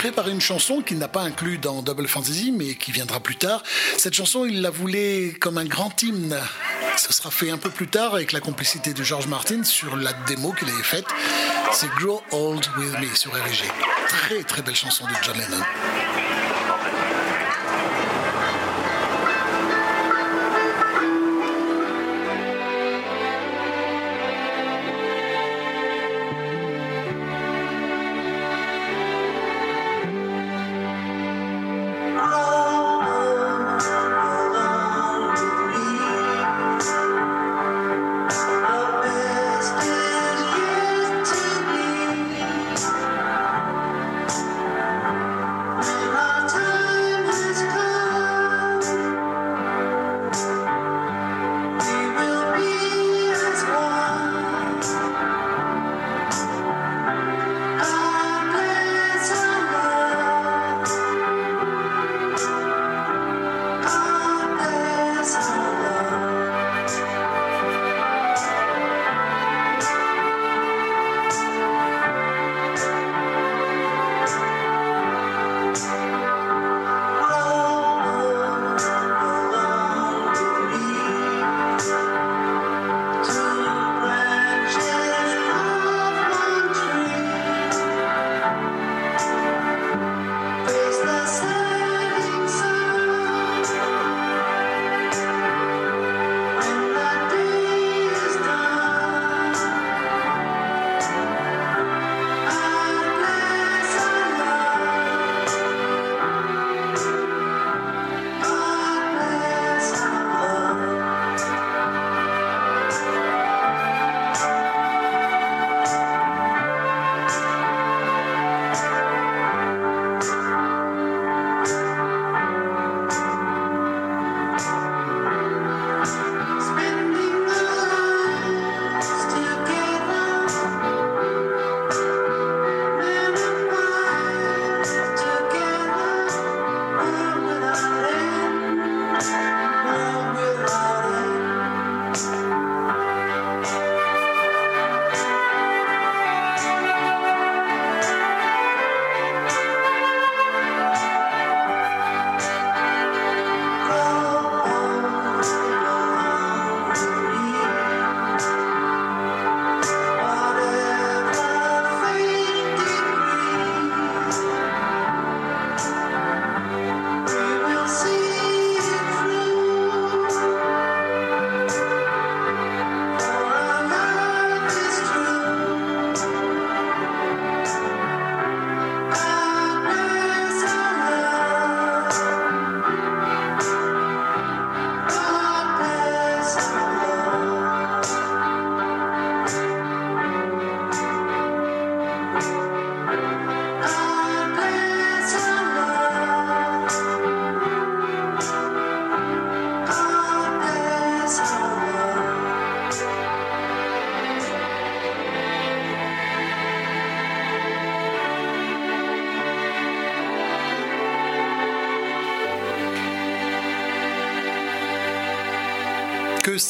Il préparé une chanson qu'il n'a pas inclue dans Double Fantasy, mais qui viendra plus tard. Cette chanson, il la voulait comme un grand hymne. Ça sera fait un peu plus tard avec la complicité de George Martin sur la démo qu'il avait faite. C'est Grow Old With Me sur RG. Très très belle chanson de John Lennon.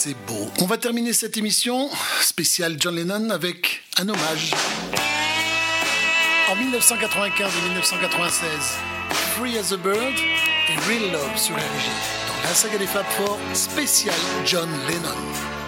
C'est beau. On va terminer cette émission spéciale John Lennon avec un hommage. En 1995 et 1996, Free as a Bird et Real Love sur RG. Dans la saga des Fab Four, spécial John Lennon.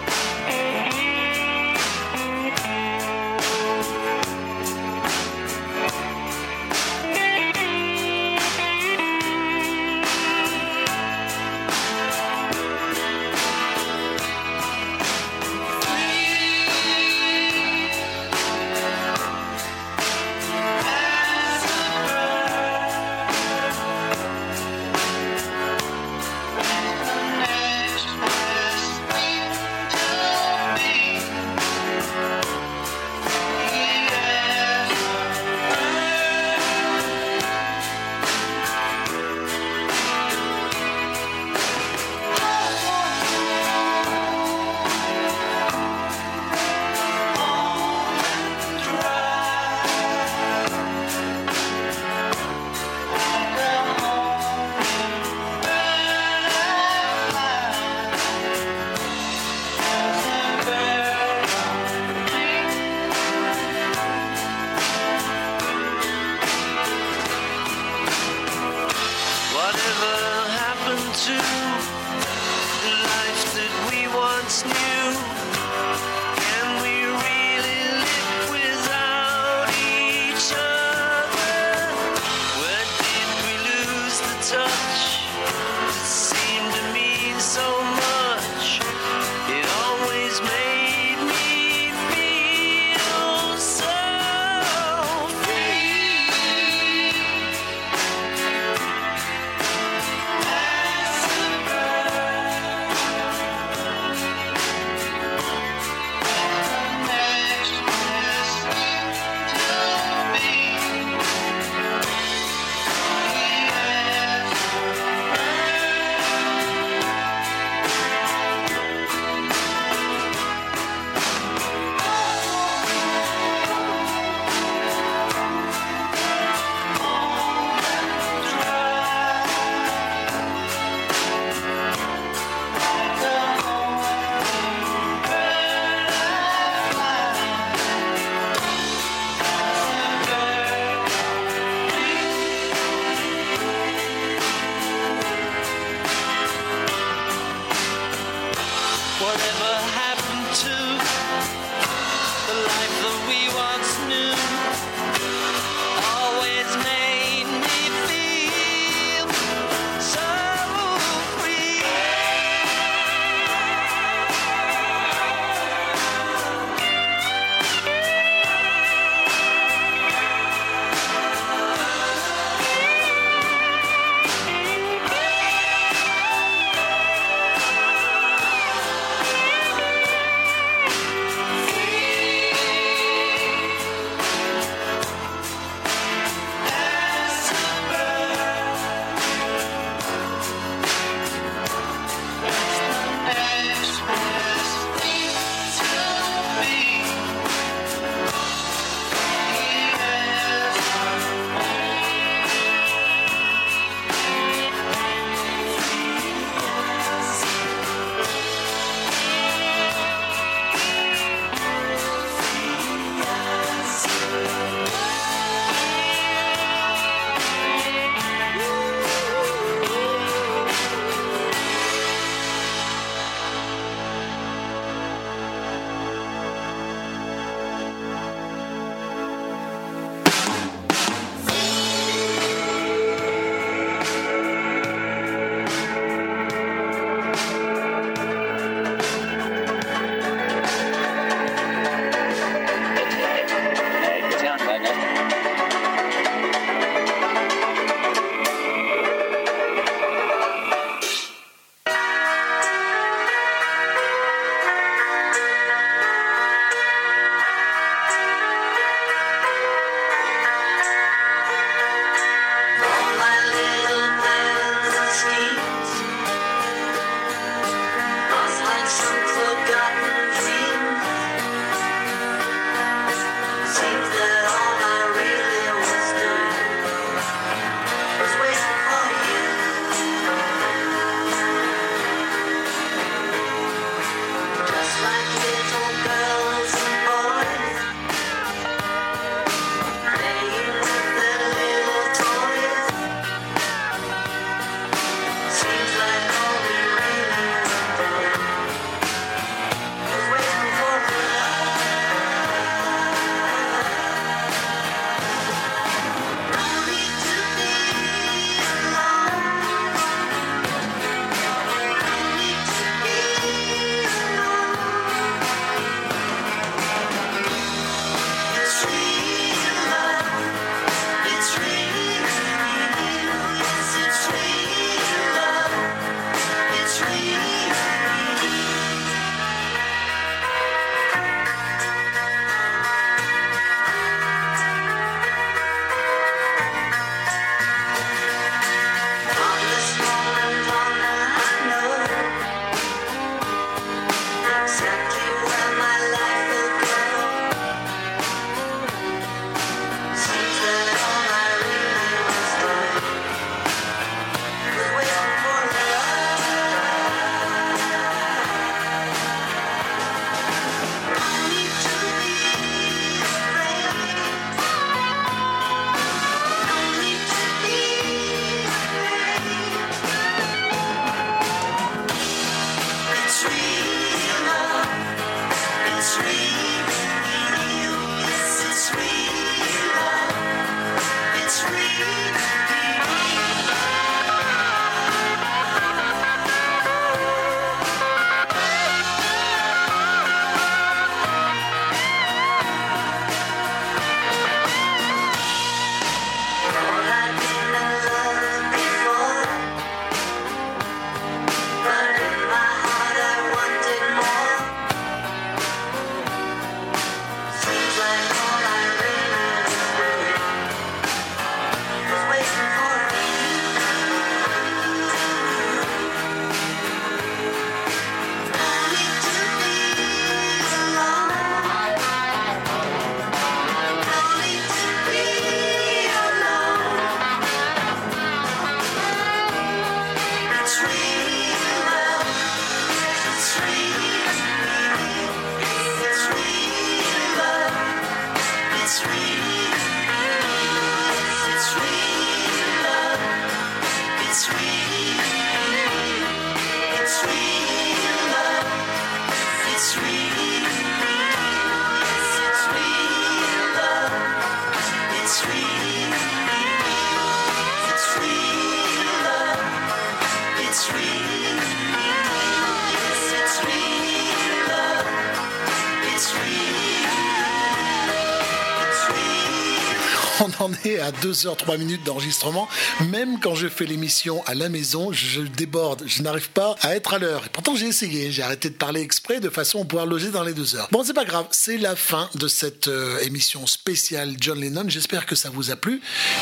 À 2h03 minutes d'enregistrement. Même quand je fais l'émission à la maison, je déborde. Je n'arrive pas à être à l'heure. Et pourtant, j'ai essayé. J'ai arrêté de parler exprès de façon à pouvoir loger dans les deux heures. Bon, c'est pas grave. C'est la fin de cette euh, émission spéciale John Lennon. J'espère que ça vous a plu.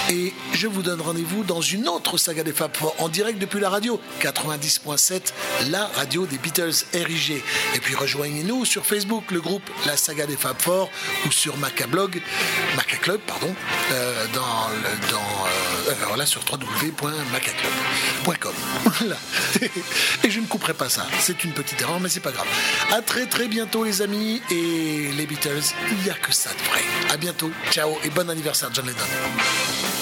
Et je vous donne rendez-vous dans une autre saga des Fab en direct depuis la radio 90.7, la radio des Beatles RIG. Et puis rejoignez-nous sur Facebook, le groupe La Saga des Fab Four ou sur Macablog, Macaclub, pardon, euh, dans, euh, alors là sur www.macaclub.com. Et je ne couperai pas ça. C'est une petite erreur, mais c'est pas grave. À très très bientôt les amis et les Beatles. Il n'y a que ça de vrai. À bientôt. Ciao et bon anniversaire John Lennon.